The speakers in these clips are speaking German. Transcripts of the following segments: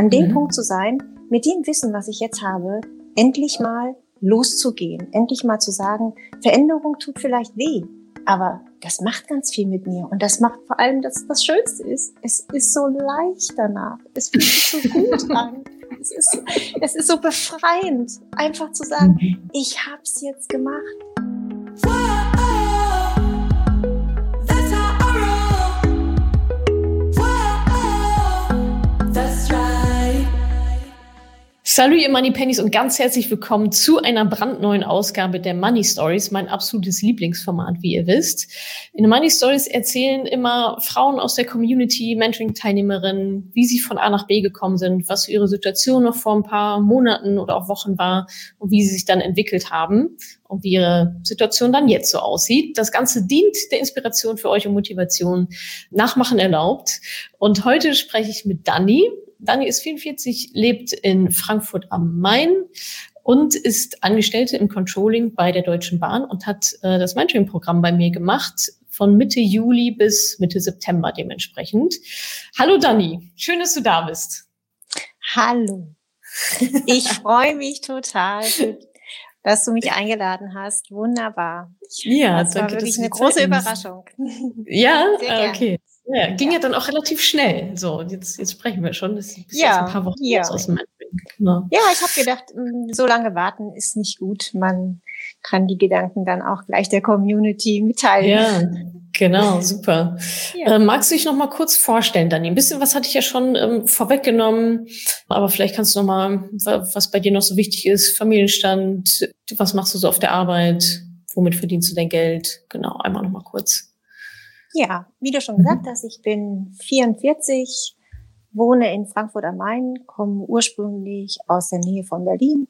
an dem mhm. Punkt zu sein, mit dem Wissen, was ich jetzt habe, endlich mal loszugehen, endlich mal zu sagen, Veränderung tut vielleicht weh, aber das macht ganz viel mit mir. Und das macht vor allem, dass das Schönste ist, es ist so leicht danach. Es fühlt sich so gut an. Es ist, es ist so befreiend, einfach zu sagen, mhm. ich hab's jetzt gemacht. Salut ihr Money Pennies und ganz herzlich willkommen zu einer brandneuen Ausgabe der Money Stories, mein absolutes Lieblingsformat, wie ihr wisst. In Money Stories erzählen immer Frauen aus der Community, Mentoring-Teilnehmerinnen, wie sie von A nach B gekommen sind, was ihre Situation noch vor ein paar Monaten oder auch Wochen war und wie sie sich dann entwickelt haben und wie ihre Situation dann jetzt so aussieht. Das Ganze dient der Inspiration für euch und Motivation. Nachmachen erlaubt. Und heute spreche ich mit Dani. Dani ist 44, lebt in Frankfurt am Main und ist Angestellte im Controlling bei der Deutschen Bahn und hat äh, das Mentoring-Programm bei mir gemacht von Mitte Juli bis Mitte September dementsprechend. Hallo Dani, schön, dass du da bist. Hallo. Ich freue mich total, dass du mich eingeladen hast. Wunderbar. Ja, das war wirklich eine große Überraschung. Ja, okay. Ja, ging ja. ja dann auch relativ schnell. So, jetzt, jetzt sprechen wir schon. Das ist ja, ein paar Wochen ja. aus dem genau. Ja, ich habe gedacht, mm, so lange warten ist nicht gut. Man kann die Gedanken dann auch gleich der Community mitteilen. Ja, genau, super. Ja. Ähm, magst du dich noch mal kurz vorstellen, Dani? Ein bisschen was hatte ich ja schon ähm, vorweggenommen, aber vielleicht kannst du noch mal, was bei dir noch so wichtig ist, Familienstand, was machst du so auf der Arbeit, womit verdienst du dein Geld? Genau, einmal noch mal kurz. Ja, wie du schon mhm. gesagt hast, ich bin 44, wohne in Frankfurt am Main, komme ursprünglich aus der Nähe von Berlin.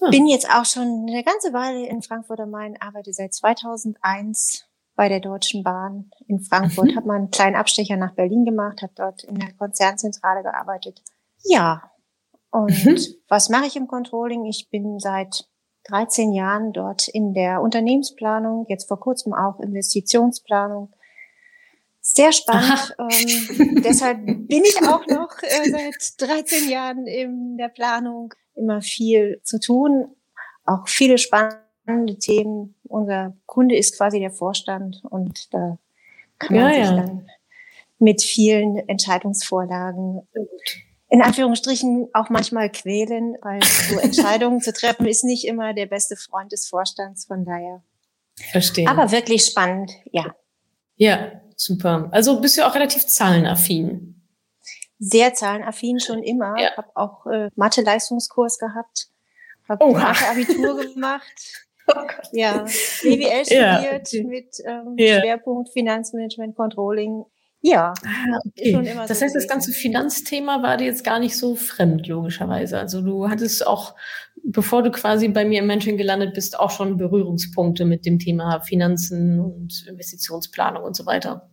Hm. Bin jetzt auch schon eine ganze Weile in Frankfurt am Main, arbeite seit 2001 bei der Deutschen Bahn in Frankfurt, mhm. habe mal einen kleinen Abstecher nach Berlin gemacht, habe dort in der Konzernzentrale gearbeitet. Ja, und mhm. was mache ich im Controlling? Ich bin seit 13 Jahren dort in der Unternehmensplanung, jetzt vor kurzem auch Investitionsplanung. Sehr spannend. Ähm, deshalb bin ich auch noch äh, seit 13 Jahren in der Planung. Immer viel zu tun, auch viele spannende Themen. Unser Kunde ist quasi der Vorstand und da kann man ja, sich ja. dann mit vielen Entscheidungsvorlagen in Anführungsstrichen auch manchmal quälen, weil so Entscheidungen zu treffen ist nicht immer der beste Freund des Vorstands, von daher. Verstehe. Aber wirklich spannend, ja. Ja, super. Also bist du auch relativ zahlenaffin. Sehr zahlenaffin schon immer. Ja. Habe auch äh, Mathe-Leistungskurs gehabt, habe oh. Mathe-Abitur gemacht. Oh ja, BWL studiert ja. mit ähm, ja. Schwerpunkt Finanzmanagement, Controlling. Ja. Ah, okay. Schon immer das so heißt, das ganze Finanzthema war dir jetzt gar nicht so fremd, logischerweise. Also du hattest auch, bevor du quasi bei mir im Mentoring gelandet bist, auch schon Berührungspunkte mit dem Thema Finanzen und Investitionsplanung und so weiter.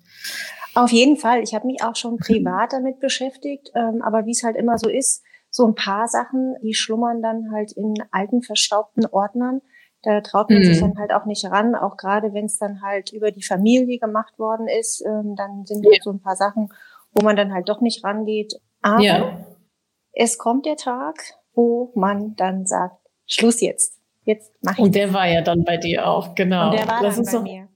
Auf jeden Fall. Ich habe mich auch schon privat damit beschäftigt, ähm, aber wie es halt immer so ist, so ein paar Sachen, die schlummern dann halt in alten, verstaubten Ordnern. Da traut man mhm. sich dann halt auch nicht ran, auch gerade wenn es dann halt über die Familie gemacht worden ist, ähm, dann sind ja. so ein paar Sachen, wo man dann halt doch nicht rangeht. Aber ja. es kommt der Tag, wo man dann sagt, Schluss jetzt. Jetzt mach ich. Und der war ja dann bei dir auch, genau. Und der war Lass dann bei mir.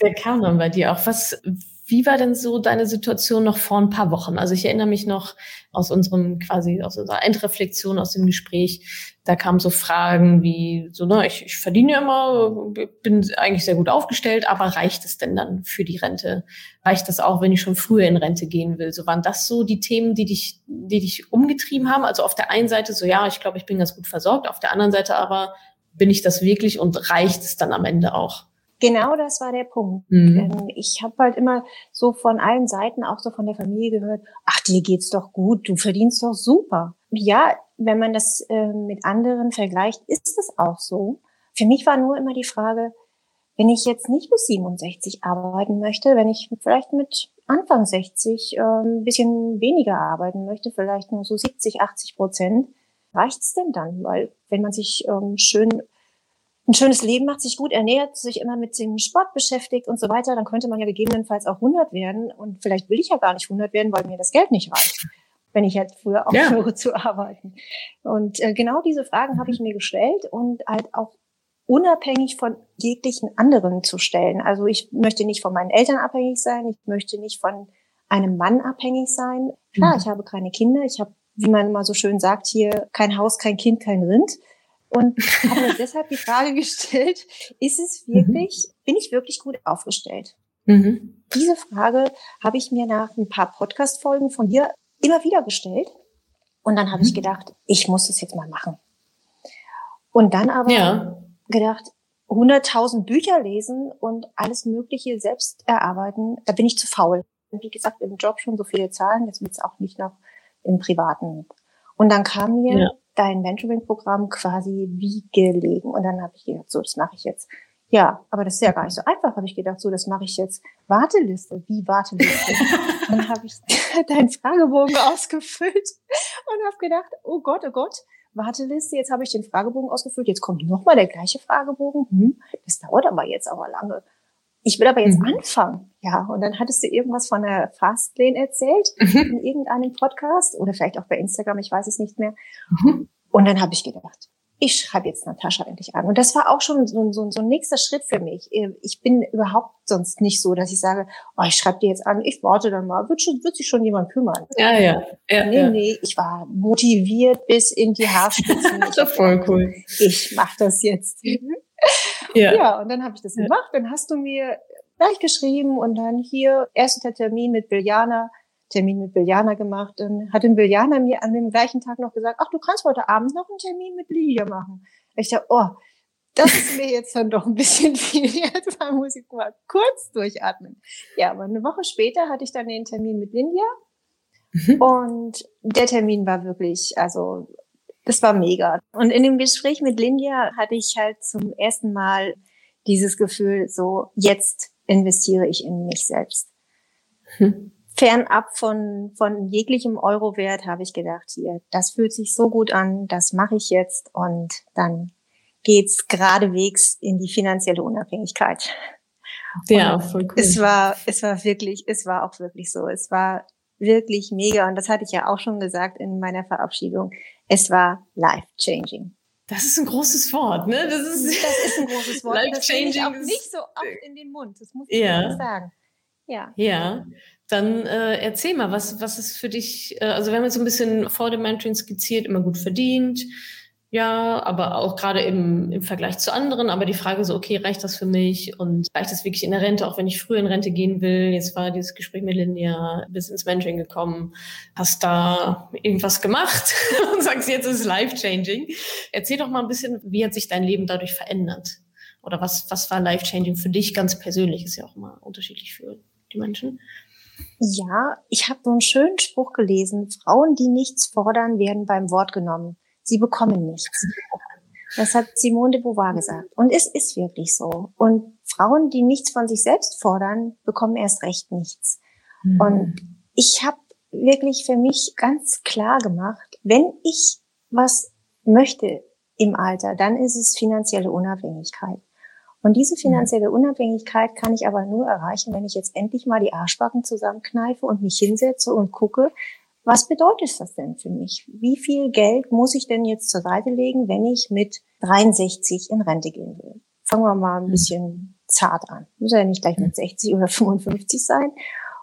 Der kam dann bei dir auch. Was, wie war denn so deine Situation noch vor ein paar Wochen? Also ich erinnere mich noch aus unserem quasi aus unserer Endreflexion aus dem Gespräch, da kamen so Fragen wie so, na, ich, ich verdiene ja immer, bin eigentlich sehr gut aufgestellt, aber reicht es denn dann für die Rente? Reicht das auch, wenn ich schon früher in Rente gehen will? So waren das so die Themen, die dich, die dich umgetrieben haben? Also auf der einen Seite so, ja, ich glaube, ich bin ganz gut versorgt, auf der anderen Seite aber bin ich das wirklich und reicht es dann am Ende auch? Genau das war der Punkt. Mhm. Ähm, ich habe halt immer so von allen Seiten, auch so von der Familie gehört, ach, dir geht's doch gut, du verdienst doch super. Ja, wenn man das äh, mit anderen vergleicht, ist es auch so. Für mich war nur immer die Frage, wenn ich jetzt nicht bis 67 arbeiten möchte, wenn ich vielleicht mit Anfang 60 äh, ein bisschen weniger arbeiten möchte, vielleicht nur so 70, 80 Prozent, reicht's denn dann? Weil wenn man sich ähm, schön ein schönes Leben macht, sich gut ernährt, sich immer mit dem Sport beschäftigt und so weiter, dann könnte man ja gegebenenfalls auch 100 werden. Und vielleicht will ich ja gar nicht 100 werden, weil mir das Geld nicht reicht. wenn ich halt früher aufhöre ja. zu arbeiten. Und äh, genau diese Fragen habe ich mir gestellt und halt auch unabhängig von jeglichen anderen zu stellen. Also ich möchte nicht von meinen Eltern abhängig sein, ich möchte nicht von einem Mann abhängig sein. Klar, mhm. ich habe keine Kinder, ich habe, wie man immer so schön sagt, hier kein Haus, kein Kind, kein Rind. Und habe mir deshalb die Frage gestellt, ist es mhm. wirklich, mhm. bin ich wirklich gut aufgestellt? Mhm. Diese Frage habe ich mir nach ein paar Podcast-Folgen von dir immer wieder gestellt. Und dann habe mhm. ich gedacht, ich muss das jetzt mal machen. Und dann aber ja. gedacht, 100.000 Bücher lesen und alles Mögliche selbst erarbeiten, da bin ich zu faul. Wie gesagt, im Job schon so viele Zahlen, jetzt wird es auch nicht noch im Privaten. Und dann kam mir ja. Dein Mentoring-Programm quasi wie gelegen. Und dann habe ich gedacht, so, das mache ich jetzt. Ja, aber das ist ja gar nicht so einfach, habe ich gedacht, so, das mache ich jetzt. Warteliste, wie Warteliste? dann habe ich deinen Fragebogen ausgefüllt und habe gedacht, oh Gott, oh Gott, Warteliste, jetzt habe ich den Fragebogen ausgefüllt, jetzt kommt nochmal der gleiche Fragebogen. Hm, das dauert aber jetzt aber lange. Ich will aber jetzt mhm. anfangen. Ja, und dann hattest du irgendwas von der Fastlane erzählt mhm. in irgendeinem Podcast oder vielleicht auch bei Instagram, ich weiß es nicht mehr. Mhm. Und dann habe ich gedacht, ich schreibe jetzt Natascha endlich an. Und das war auch schon so, so, so ein nächster Schritt für mich. Ich bin überhaupt sonst nicht so, dass ich sage, oh, ich schreibe dir jetzt an, ich warte dann mal, wird, schon, wird sich schon jemand kümmern. Ja, ja. ja nee, ja. nee, ich war motiviert bis in die Haarspitzen. das ist voll cool. Ich mache das jetzt. ja. ja, und dann habe ich das gemacht. Dann hast du mir gleich geschrieben und dann hier erster Termin mit Biljana Termin mit Biljana gemacht. Dann hat den Biljana mir an dem gleichen Tag noch gesagt, ach, du kannst heute Abend noch einen Termin mit Lilia machen. Ich dachte, oh, das ist mir jetzt dann doch ein bisschen viel. Jetzt muss ich mal kurz durchatmen. Ja, aber eine Woche später hatte ich dann den Termin mit Lilia. Mhm. Und der Termin war wirklich, also, das war mega. Und in dem Gespräch mit Lindia hatte ich halt zum ersten Mal dieses Gefühl, so, jetzt investiere ich in mich selbst. Mhm fernab von, von jeglichem Eurowert habe ich gedacht, hier, das fühlt sich so gut an, das mache ich jetzt und dann geht's geradewegs in die finanzielle Unabhängigkeit. Ja, voll cool. Es war, es war wirklich, es war auch wirklich so. Es war wirklich mega und das hatte ich ja auch schon gesagt in meiner Verabschiedung. Es war life changing. Das ist ein großes Wort, ne? Das ist, das ist ein großes Wort. life changing. Das auch nicht so oft in den Mund. Das muss ich ja. sagen. Ja. Ja. Dann äh, erzähl mal, was, was ist für dich, äh, also wir haben jetzt so ein bisschen vor dem Mentoring skizziert, immer gut verdient, ja, aber auch gerade im, im Vergleich zu anderen, aber die Frage so, okay, reicht das für mich und reicht das wirklich in der Rente, auch wenn ich früher in Rente gehen will? Jetzt war dieses Gespräch mit Lindia, bis ins Mentoring gekommen, hast da irgendwas gemacht und sagst, jetzt ist es life-changing. Erzähl doch mal ein bisschen, wie hat sich dein Leben dadurch verändert? Oder was, was war life-changing für dich ganz persönlich? Ist ja auch immer unterschiedlich für die Menschen. Ja, ich habe so einen schönen Spruch gelesen. Frauen, die nichts fordern, werden beim Wort genommen. Sie bekommen nichts. Das hat Simone de Beauvoir gesagt. Und es ist wirklich so. Und Frauen, die nichts von sich selbst fordern, bekommen erst recht nichts. Mhm. Und ich habe wirklich für mich ganz klar gemacht, wenn ich was möchte im Alter, dann ist es finanzielle Unabhängigkeit. Und diese finanzielle Unabhängigkeit kann ich aber nur erreichen, wenn ich jetzt endlich mal die Arschbacken zusammenkneife und mich hinsetze und gucke, was bedeutet das denn für mich? Wie viel Geld muss ich denn jetzt zur Seite legen, wenn ich mit 63 in Rente gehen will? Fangen wir mal ein hm. bisschen zart an. Muss ja nicht gleich mit 60 hm. oder 55 sein.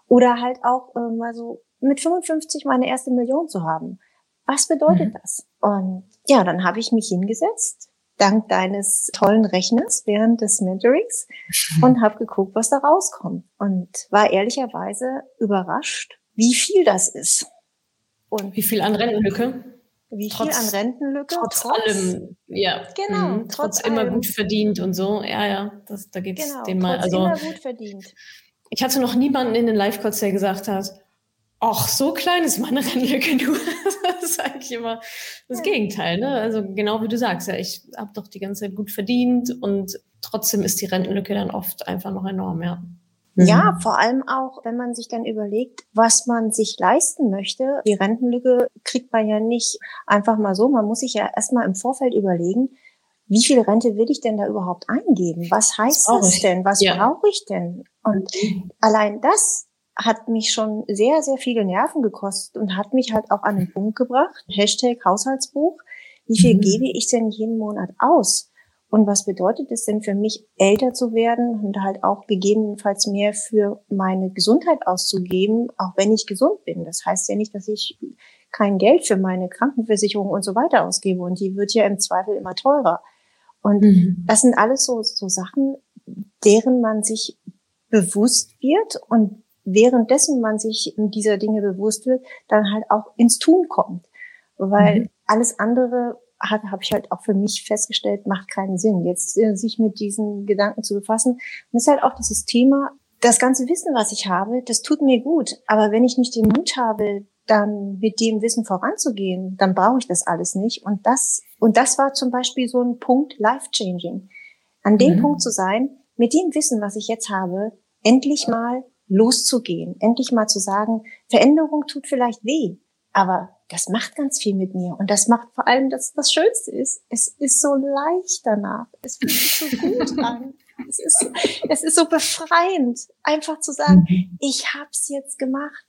Oder halt auch äh, mal so mit 55 meine erste Million zu haben. Was bedeutet mhm. das? Und ja, dann habe ich mich hingesetzt, dank deines tollen Rechners während des Mentorings und habe geguckt, was da rauskommt und war ehrlicherweise überrascht, wie viel das ist. Und wie viel an Rentenlücke? Wie trotz, viel an Rentenlücke? Trotz, trotz allem, ja. Genau. Mhm, trotz, trotz immer gut verdient und so. Ja, ja, das, da geht's genau, dem mal. Also, immer gut verdient. Ich hatte noch niemanden in den Live-Calls, der gesagt hat, ach, so klein ist meine Rentenlücke nur. das ist eigentlich immer das ja. Gegenteil. Ne? Also genau wie du sagst, ja, ich habe doch die ganze Zeit gut verdient und trotzdem ist die Rentenlücke dann oft einfach noch enorm, ja. Mhm. Ja, vor allem auch, wenn man sich dann überlegt, was man sich leisten möchte. Die Rentenlücke kriegt man ja nicht einfach mal so. Man muss sich ja erstmal im Vorfeld überlegen, wie viel Rente will ich denn da überhaupt eingeben? Was heißt das, das denn? Was ja. brauche ich denn? Und mhm. allein das hat mich schon sehr, sehr viele Nerven gekostet und hat mich halt auch an den Punkt gebracht, Hashtag Haushaltsbuch, wie viel mhm. gebe ich denn jeden Monat aus? Und was bedeutet es denn für mich, älter zu werden und halt auch gegebenenfalls mehr für meine Gesundheit auszugeben, auch wenn ich gesund bin? Das heißt ja nicht, dass ich kein Geld für meine Krankenversicherung und so weiter ausgebe und die wird ja im Zweifel immer teurer. Und mhm. das sind alles so, so Sachen, deren man sich bewusst wird und währenddessen man sich dieser Dinge bewusst wird, dann halt auch ins Tun kommt. Weil mhm. alles andere hat, habe ich halt auch für mich festgestellt, macht keinen Sinn. Jetzt äh, sich mit diesen Gedanken zu befassen. Und das ist halt auch dieses Thema, das ganze Wissen, was ich habe, das tut mir gut. Aber wenn ich nicht den Mut habe, dann mit dem Wissen voranzugehen, dann brauche ich das alles nicht. Und das, und das war zum Beispiel so ein Punkt life-changing. An dem mhm. Punkt zu sein, mit dem Wissen, was ich jetzt habe, endlich mal loszugehen, endlich mal zu sagen, Veränderung tut vielleicht weh, aber das macht ganz viel mit mir. Und das macht vor allem, dass das Schönste ist, es ist so leicht danach. Es fühlt sich so gut an. Es ist, es ist so befreiend, einfach zu sagen, mhm. ich hab's jetzt gemacht.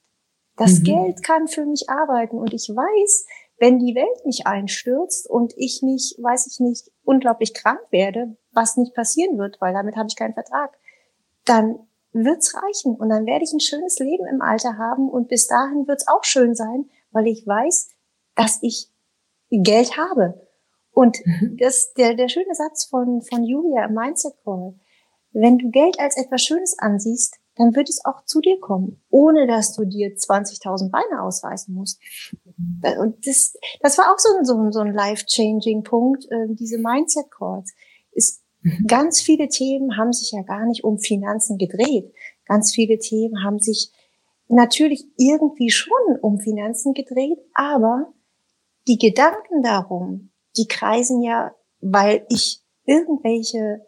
Das mhm. Geld kann für mich arbeiten und ich weiß, wenn die Welt nicht einstürzt und ich nicht, weiß ich nicht, unglaublich krank werde, was nicht passieren wird, weil damit habe ich keinen Vertrag, dann wird's reichen und dann werde ich ein schönes Leben im Alter haben und bis dahin wird's auch schön sein, weil ich weiß, dass ich Geld habe. Und mhm. das, der, der schöne Satz von, von Julia im Mindset Call, wenn du Geld als etwas Schönes ansiehst, dann wird es auch zu dir kommen, ohne dass du dir 20.000 Beine ausreißen musst. Und das, das war auch so ein, so ein, so ein life-changing Punkt, äh, diese Mindset Calls. Ist, mhm. Ganz viele Themen haben sich ja gar nicht um Finanzen gedreht. Ganz viele Themen haben sich natürlich irgendwie schon um Finanzen gedreht, aber die Gedanken darum, die kreisen ja, weil ich irgendwelche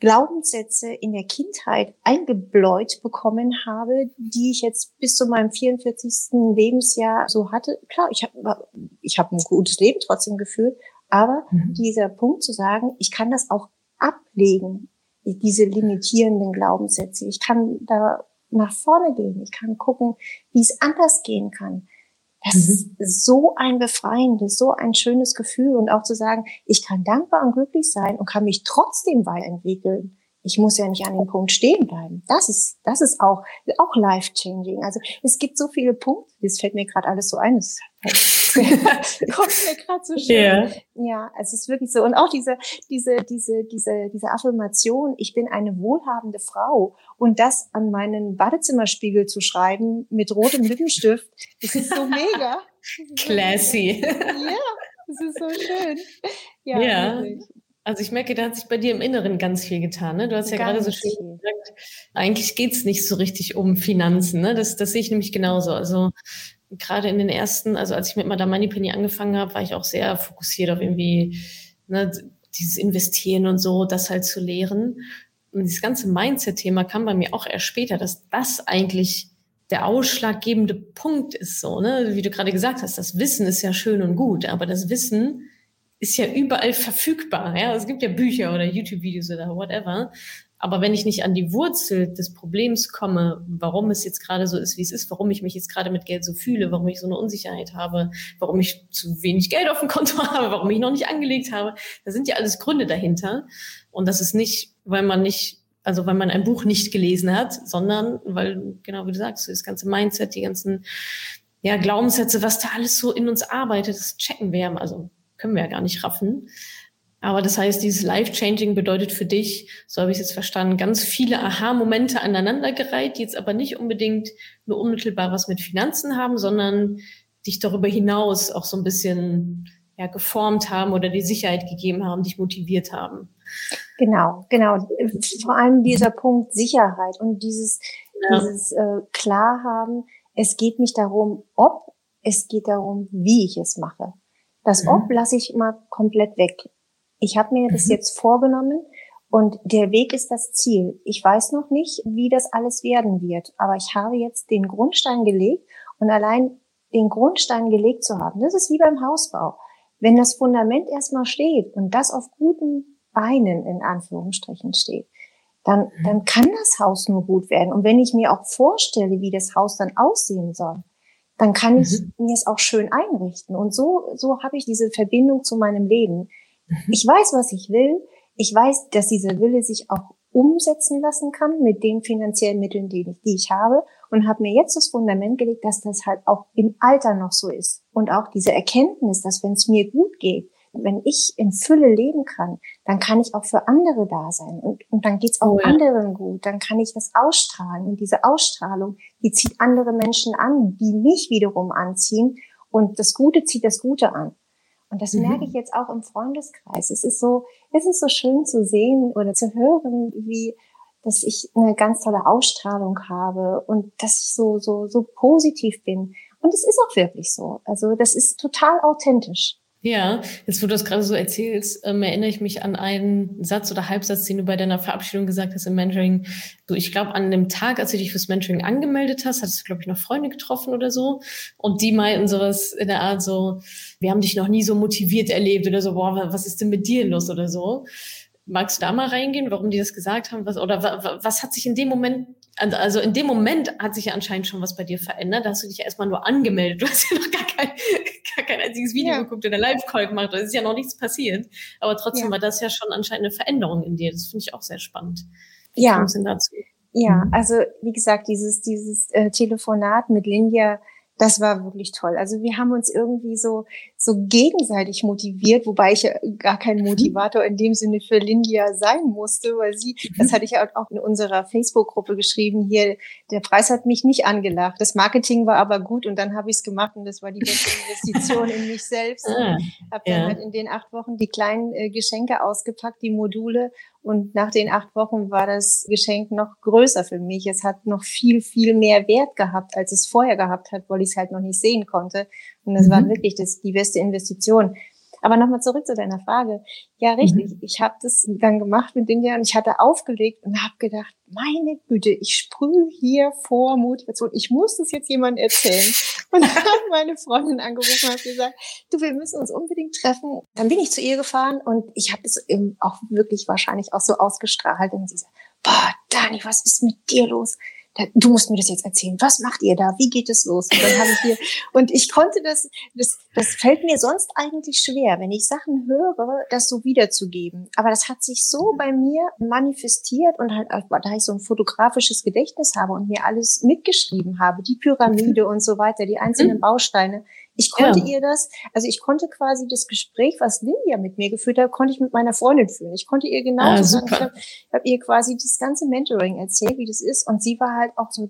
Glaubenssätze in der Kindheit eingebläut bekommen habe, die ich jetzt bis zu meinem 44. Lebensjahr so hatte. Klar, ich habe ich hab ein gutes Leben trotzdem geführt, aber mhm. dieser Punkt zu sagen, ich kann das auch ablegen, diese limitierenden Glaubenssätze. Ich kann da nach vorne gehen. Ich kann gucken, wie es anders gehen kann. Das mhm. ist so ein befreiendes, so ein schönes Gefühl und auch zu sagen, ich kann dankbar und glücklich sein und kann mich trotzdem weiterentwickeln. Ich muss ja nicht an dem Punkt stehen bleiben. Das ist, das ist auch, auch life changing. Also es gibt so viele Punkte. Das fällt mir gerade alles so ein. Das kommt mir gerade so schön. Yeah. Ja, es ist wirklich so. Und auch diese, diese, diese, diese, diese Affirmation, ich bin eine wohlhabende Frau und das an meinen Badezimmerspiegel zu schreiben mit rotem Lippenstift, das ist so mega. Classy. Ja, das ist so schön. Ja, ja. Also ich merke, da hat sich bei dir im Inneren ganz viel getan. Ne? Du hast ja ganz gerade so schön viel. gesagt, eigentlich geht's nicht so richtig um Finanzen. Ne? Das, das sehe ich nämlich genauso. Also gerade in den ersten, also als ich mit Madame Moneypenny angefangen habe, war ich auch sehr fokussiert auf irgendwie ne, dieses Investieren und so, das halt zu lehren. Und dieses ganze Mindset-Thema kam bei mir auch erst später, dass das eigentlich der ausschlaggebende Punkt ist so, ne? Wie du gerade gesagt hast, das Wissen ist ja schön und gut, aber das Wissen ist ja überall verfügbar. Ja? Es gibt ja Bücher oder YouTube-Videos oder whatever. Aber wenn ich nicht an die Wurzel des Problems komme, warum es jetzt gerade so ist, wie es ist, warum ich mich jetzt gerade mit Geld so fühle, warum ich so eine Unsicherheit habe, warum ich zu wenig Geld auf dem Konto habe, warum ich noch nicht angelegt habe, da sind ja alles Gründe dahinter. Und das ist nicht, weil man nicht, also weil man ein Buch nicht gelesen hat, sondern weil, genau wie du sagst, das ganze Mindset, die ganzen ja, Glaubenssätze, was da alles so in uns arbeitet, das checken wir, also können wir ja gar nicht raffen. Aber das heißt, dieses Life-Changing bedeutet für dich, so habe ich es jetzt verstanden, ganz viele Aha-Momente aneinandergereiht, die jetzt aber nicht unbedingt nur unmittelbar was mit Finanzen haben, sondern dich darüber hinaus auch so ein bisschen ja, geformt haben oder die Sicherheit gegeben haben, dich motiviert haben. Genau, genau. Vor allem dieser Punkt Sicherheit und dieses, ja. dieses äh, Klarhaben. Es geht nicht darum, ob, es geht darum, wie ich es mache. Das mhm. Ob lasse ich mal komplett weg. Ich habe mir das mhm. jetzt vorgenommen und der Weg ist das Ziel. Ich weiß noch nicht, wie das alles werden wird, aber ich habe jetzt den Grundstein gelegt und allein den Grundstein gelegt zu haben, das ist wie beim Hausbau. Wenn das Fundament erstmal steht und das auf guten Beinen in Anführungsstrichen steht, dann, mhm. dann kann das Haus nur gut werden. Und wenn ich mir auch vorstelle, wie das Haus dann aussehen soll, dann kann ich mhm. mir es auch schön einrichten. Und so, so habe ich diese Verbindung zu meinem Leben. Mhm. Ich weiß, was ich will. Ich weiß, dass dieser Wille sich auch umsetzen lassen kann mit den finanziellen Mitteln, die ich, die ich habe und habe mir jetzt das Fundament gelegt, dass das halt auch im Alter noch so ist und auch diese Erkenntnis, dass wenn es mir gut geht, wenn ich in Fülle leben kann, dann kann ich auch für andere da sein und, und dann geht's auch oh ja. anderen gut, dann kann ich das ausstrahlen und diese Ausstrahlung, die zieht andere Menschen an, die mich wiederum anziehen und das Gute zieht das Gute an. Und das mhm. merke ich jetzt auch im Freundeskreis. Es ist so, es ist so schön zu sehen oder zu hören, wie, dass ich eine ganz tolle Ausstrahlung habe und dass ich so, so, so positiv bin. Und es ist auch wirklich so. Also das ist total authentisch. Ja, jetzt wo du das gerade so erzählst, ähm, erinnere ich mich an einen Satz oder Halbsatz, den du bei deiner Verabschiedung gesagt hast im Mentoring. Du, ich glaube, an dem Tag, als du dich fürs Mentoring angemeldet hast, hattest du, glaube ich, noch Freunde getroffen oder so. Und die meinten sowas in der Art so, wir haben dich noch nie so motiviert erlebt oder so, boah, was ist denn mit dir los oder so. Magst du da mal reingehen, warum die das gesagt haben? Was, oder was hat sich in dem Moment also in dem Moment hat sich ja anscheinend schon was bei dir verändert. Da hast du dich ja erstmal nur angemeldet. Du hast ja noch gar kein, gar kein einziges Video ja. geguckt oder Live-Call gemacht. Da ist ja noch nichts passiert. Aber trotzdem ja. war das ja schon anscheinend eine Veränderung in dir. Das finde ich auch sehr spannend. Wie ja. dazu? Ja, mhm. also wie gesagt, dieses, dieses äh, Telefonat mit Lindia, das war wirklich toll. Also wir haben uns irgendwie so, so gegenseitig motiviert, wobei ich ja gar kein mhm. Motivator in dem Sinne für Lindia sein musste, weil sie, das mhm. hatte ich ja auch in unserer Facebook-Gruppe geschrieben, hier, der Preis hat mich nicht angelacht. Das Marketing war aber gut und dann habe ich es gemacht und das war die beste Investition in mich selbst. Ah, habe dann ja. halt in den acht Wochen die kleinen äh, Geschenke ausgepackt, die Module und nach den acht Wochen war das Geschenk noch größer für mich. Es hat noch viel, viel mehr Wert gehabt, als es vorher gehabt hat, weil ich es halt noch nicht sehen konnte. Und das mhm. war wirklich das, die beste Investition. Aber nochmal zurück zu deiner Frage. Ja, richtig. Mhm. Ich habe das dann gemacht mit India und ich hatte aufgelegt und habe gedacht, meine Güte, ich sprühe hier vor Motivation. Ich muss das jetzt jemandem erzählen. Und dann hat meine Freundin angerufen und hat gesagt, du, wir müssen uns unbedingt treffen. Dann bin ich zu ihr gefahren und ich habe es eben auch wirklich wahrscheinlich auch so ausgestrahlt. Und sie sagt, boah, Dani, was ist mit dir los? Du musst mir das jetzt erzählen. Was macht ihr da? Wie geht es los? Und dann habe ich hier, und ich konnte das, das, das fällt mir sonst eigentlich schwer, wenn ich Sachen höre, das so wiederzugeben. Aber das hat sich so bei mir manifestiert und halt, da ich so ein fotografisches Gedächtnis habe und mir alles mitgeschrieben habe, die Pyramide und so weiter, die einzelnen mhm. Bausteine, ich konnte ja. ihr das, also ich konnte quasi das Gespräch, was Lydia mit mir geführt hat, konnte ich mit meiner Freundin führen. Ich konnte ihr genau ah, sagen, ich habe hab ihr quasi das ganze Mentoring erzählt, wie das ist. Und sie war halt auch so,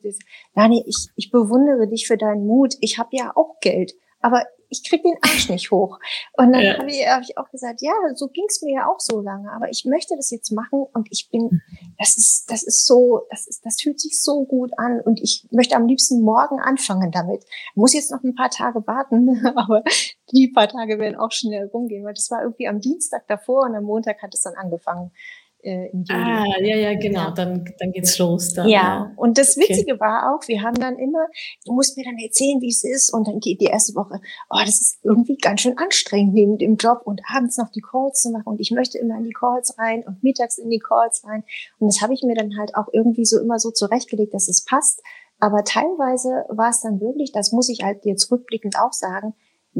Dani, ich, ich bewundere dich für deinen Mut. Ich habe ja auch Geld, aber ich krieg den Arsch nicht hoch. Und dann ja. habe ich, hab ich auch gesagt, ja, so ging's mir ja auch so lange, aber ich möchte das jetzt machen und ich bin, das ist, das ist so, das ist, das fühlt sich so gut an und ich möchte am liebsten morgen anfangen damit. muss jetzt noch ein paar Tage warten, aber die paar Tage werden auch schnell rumgehen, weil das war irgendwie am Dienstag davor und am Montag hat es dann angefangen äh, im Juli. Ah, ja, ja, genau, dann, dann geht's los. Dann, ja. ja, und das Witzige okay. war auch, wir haben dann immer, du musst mir dann erzählen, wie es ist und dann geht die erste Woche, oh, das ist irgendwie ganz schön anstrengend neben dem Job und abends noch die Calls zu machen und ich möchte immer in die Calls rein und mittags in die Calls rein und das habe ich mir dann halt auch irgendwie so immer so zurechtgelegt, dass es passt, aber teilweise war es dann wirklich, das muss ich halt jetzt rückblickend auch sagen,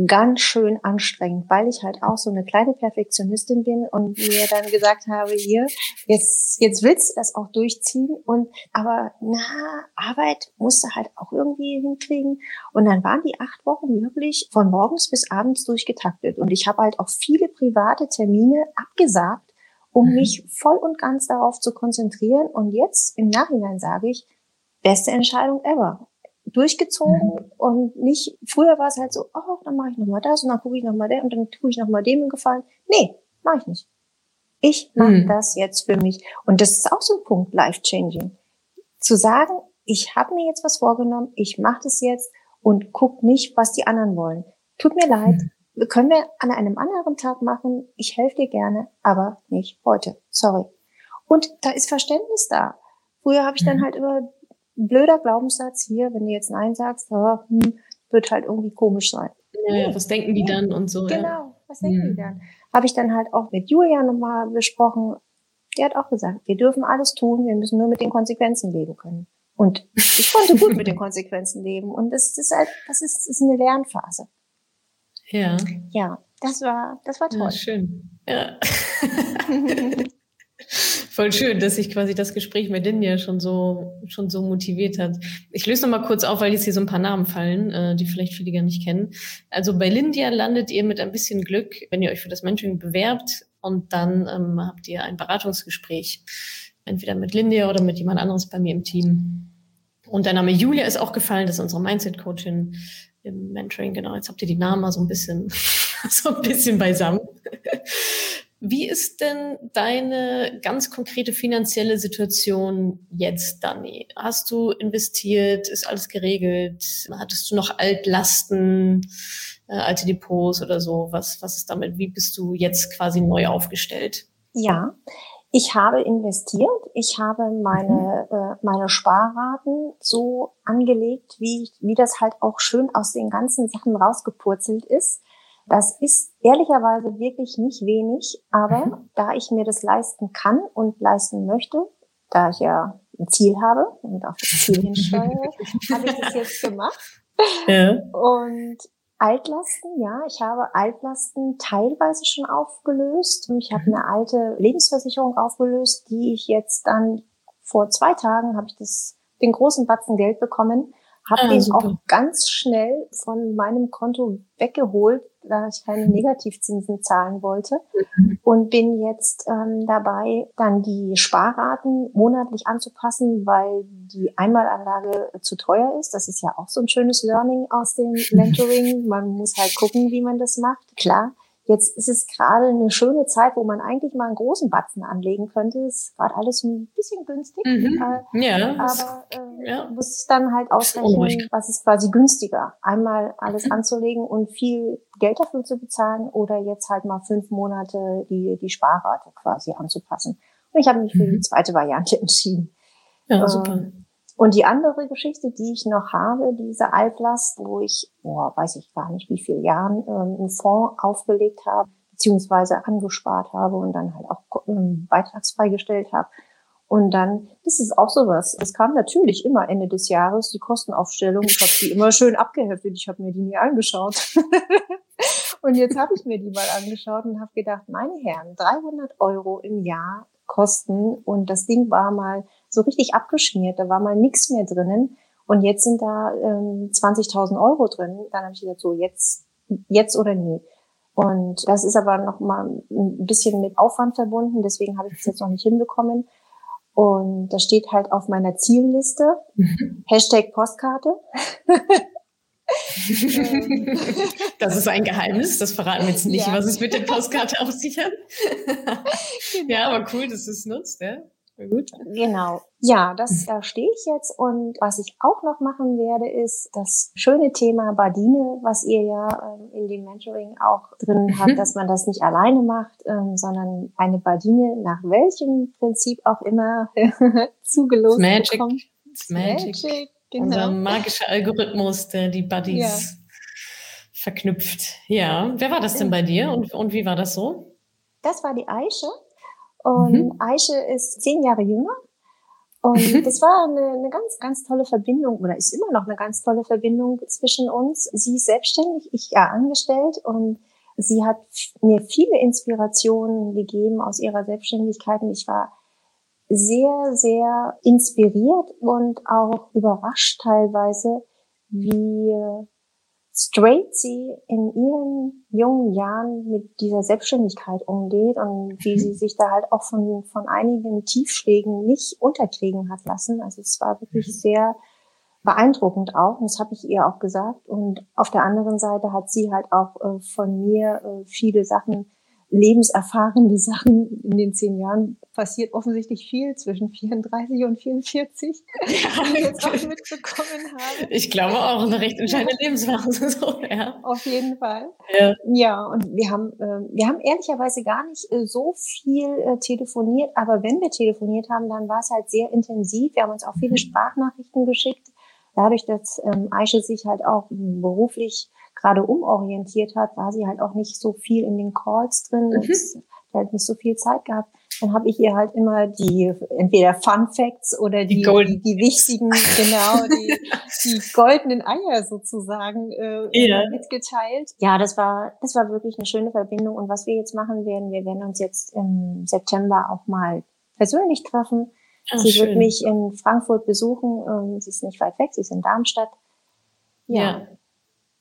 ganz schön anstrengend, weil ich halt auch so eine kleine Perfektionistin bin und mir dann gesagt habe, hier, jetzt, jetzt willst du das auch durchziehen und, aber, na, Arbeit musst du halt auch irgendwie hinkriegen. Und dann waren die acht Wochen wirklich von morgens bis abends durchgetaktet und ich habe halt auch viele private Termine abgesagt, um mhm. mich voll und ganz darauf zu konzentrieren. Und jetzt im Nachhinein sage ich, beste Entscheidung ever durchgezogen mhm. und nicht, früher war es halt so, oh, dann mache ich nochmal das und dann gucke ich nochmal der und dann tue ich nochmal dem einen Gefallen. Nee, mache ich nicht. Ich mache mhm. das jetzt für mich. Und das ist auch so ein Punkt, life-changing. Zu sagen, ich habe mir jetzt was vorgenommen, ich mache das jetzt und guck nicht, was die anderen wollen. Tut mir leid, mhm. können wir an einem anderen Tag machen. Ich helfe dir gerne, aber nicht heute. Sorry. Und da ist Verständnis da. Früher habe ich dann mhm. halt immer blöder Glaubenssatz hier, wenn du jetzt Nein sagst, oh, hm, wird halt irgendwie komisch sein. Ja, ja, was denken die dann und so. Genau, ja. was denken hm. die dann? Habe ich dann halt auch mit Julia nochmal besprochen. Der hat auch gesagt, wir dürfen alles tun, wir müssen nur mit den Konsequenzen leben können. Und ich konnte gut mit den Konsequenzen leben. Und das ist halt, das ist, das ist eine Lernphase. Ja. Ja, das war, das war toll. Ja, schön. Ja. Voll schön, dass sich quasi das Gespräch mit Lindia schon so, schon so motiviert hat. Ich löse noch mal kurz auf, weil jetzt hier so ein paar Namen fallen, äh, die vielleicht viele gar nicht kennen. Also bei Lindia landet ihr mit ein bisschen Glück, wenn ihr euch für das Mentoring bewerbt und dann ähm, habt ihr ein Beratungsgespräch. Entweder mit Lindia oder mit jemand anderes bei mir im Team. Und der Name Julia ist auch gefallen, das ist unsere Mindset-Coachin im Mentoring. Genau, jetzt habt ihr die Namen mal so ein bisschen, so ein bisschen beisammen. Wie ist denn deine ganz konkrete finanzielle Situation jetzt, Dani? Hast du investiert? Ist alles geregelt? Hattest du noch Altlasten, äh, alte Depots oder so? Was, was ist damit? Wie bist du jetzt quasi neu aufgestellt? Ja, ich habe investiert. Ich habe meine, mhm. äh, meine Sparraten so angelegt, wie, wie das halt auch schön aus den ganzen Sachen rausgepurzelt ist das ist ehrlicherweise wirklich nicht wenig, aber mhm. da ich mir das leisten kann und leisten möchte, da ich ja ein Ziel habe und auf das Ziel hinsteuere, habe ich das jetzt gemacht. Ja. Und Altlasten, ja, ich habe Altlasten teilweise schon aufgelöst. Ich habe mhm. eine alte Lebensversicherung aufgelöst, die ich jetzt dann vor zwei Tagen habe ich das den großen Batzen Geld bekommen habe ah, den super. auch ganz schnell von meinem Konto weggeholt, da ich keine Negativzinsen zahlen wollte mhm. und bin jetzt ähm, dabei, dann die Sparraten monatlich anzupassen, weil die Einmalanlage zu teuer ist. Das ist ja auch so ein schönes Learning aus dem Mentoring. Man muss halt gucken, wie man das macht. Klar, Jetzt ist es gerade eine schöne Zeit, wo man eigentlich mal einen großen Batzen anlegen könnte. Es ist gerade alles ein bisschen günstig. Mhm. Äh, ja. Aber äh, ja. muss dann halt ausrechnen, was ist quasi günstiger. Einmal alles mhm. anzulegen und viel Geld dafür zu bezahlen oder jetzt halt mal fünf Monate die, die Sparrate quasi anzupassen. Und ich habe mich für die mhm. zweite Variante entschieden. Ja, super. Ähm, und die andere Geschichte, die ich noch habe, diese Altlast, wo ich, oh, weiß ich gar nicht wie viele Jahren, ähm, einen Fonds aufgelegt habe, beziehungsweise angespart habe und dann halt auch ähm, beitragsfrei gestellt habe. Und dann, das ist auch sowas. Es kam natürlich immer Ende des Jahres die Kostenaufstellung. Ich habe die immer schön abgeheftet. Ich habe mir die nie angeschaut. und jetzt habe ich mir die mal angeschaut und habe gedacht, meine Herren, 300 Euro im Jahr Kosten und das Ding war mal so richtig abgeschmiert, da war mal nichts mehr drinnen und jetzt sind da ähm, 20.000 Euro drin. Dann habe ich gesagt, so jetzt, jetzt oder nie. Und das ist aber noch mal ein bisschen mit Aufwand verbunden, deswegen habe ich das jetzt noch nicht hinbekommen. Und das steht halt auf meiner Zielliste. Mhm. Hashtag Postkarte. das ist ein Geheimnis, das verraten wir jetzt nicht, ja. was es mit der Postkarte auf sich hat. genau. Ja, aber cool, dass du es nutzt, ja. Gut. Genau. Ja, das, da stehe ich jetzt. Und was ich auch noch machen werde, ist das schöne Thema Badine, was ihr ja ähm, in dem Mentoring auch drin mhm. habt, dass man das nicht alleine macht, ähm, sondern eine Badine nach welchem Prinzip auch immer zugelost Magic. bekommt. Magic. Magic. Genau. Unser magischer Algorithmus, der die Buddies ja. verknüpft. Ja, wer war das denn bei dir und, und wie war das so? Das war die Aische. Und mhm. Aische ist zehn Jahre jünger. Und mhm. das war eine, eine ganz, ganz tolle Verbindung oder ist immer noch eine ganz tolle Verbindung zwischen uns. Sie ist selbstständig, ich ja angestellt und sie hat mir viele Inspirationen gegeben aus ihrer Selbstständigkeit und ich war sehr, sehr inspiriert und auch überrascht teilweise, wie straight sie in ihren jungen Jahren mit dieser Selbstständigkeit umgeht und wie sie sich da halt auch von, von einigen Tiefschlägen nicht unterkriegen hat lassen. Also es war wirklich mhm. sehr beeindruckend auch. Und das habe ich ihr auch gesagt. Und auf der anderen Seite hat sie halt auch äh, von mir äh, viele Sachen lebenserfahrene Sachen in den zehn Jahren passiert offensichtlich viel zwischen 34 und 44, ja, die ich jetzt auch mitbekommen habe. Ich glaube auch eine recht entscheidende Lebensphase. So, ja. Auf jeden Fall. Ja, ja und wir haben, äh, wir haben ehrlicherweise gar nicht äh, so viel äh, telefoniert, aber wenn wir telefoniert haben, dann war es halt sehr intensiv. Wir haben uns auch viele mhm. Sprachnachrichten geschickt. Dadurch, dass ähm, Aische sich halt auch beruflich gerade umorientiert hat, war sie halt auch nicht so viel in den Calls drin. Mhm. hat halt nicht so viel Zeit gehabt. dann habe ich ihr halt immer die entweder Fun Facts oder die, die, die, wichtigen, genau, die, die goldenen Eier sozusagen äh, ja. mitgeteilt. Ja, das war, das war wirklich eine schöne Verbindung. Und was wir jetzt machen werden, wir werden uns jetzt im September auch mal persönlich treffen. Ach, sie schön. wird mich in Frankfurt besuchen. Ähm, sie ist nicht weit weg, sie ist in Darmstadt. Ja. ja.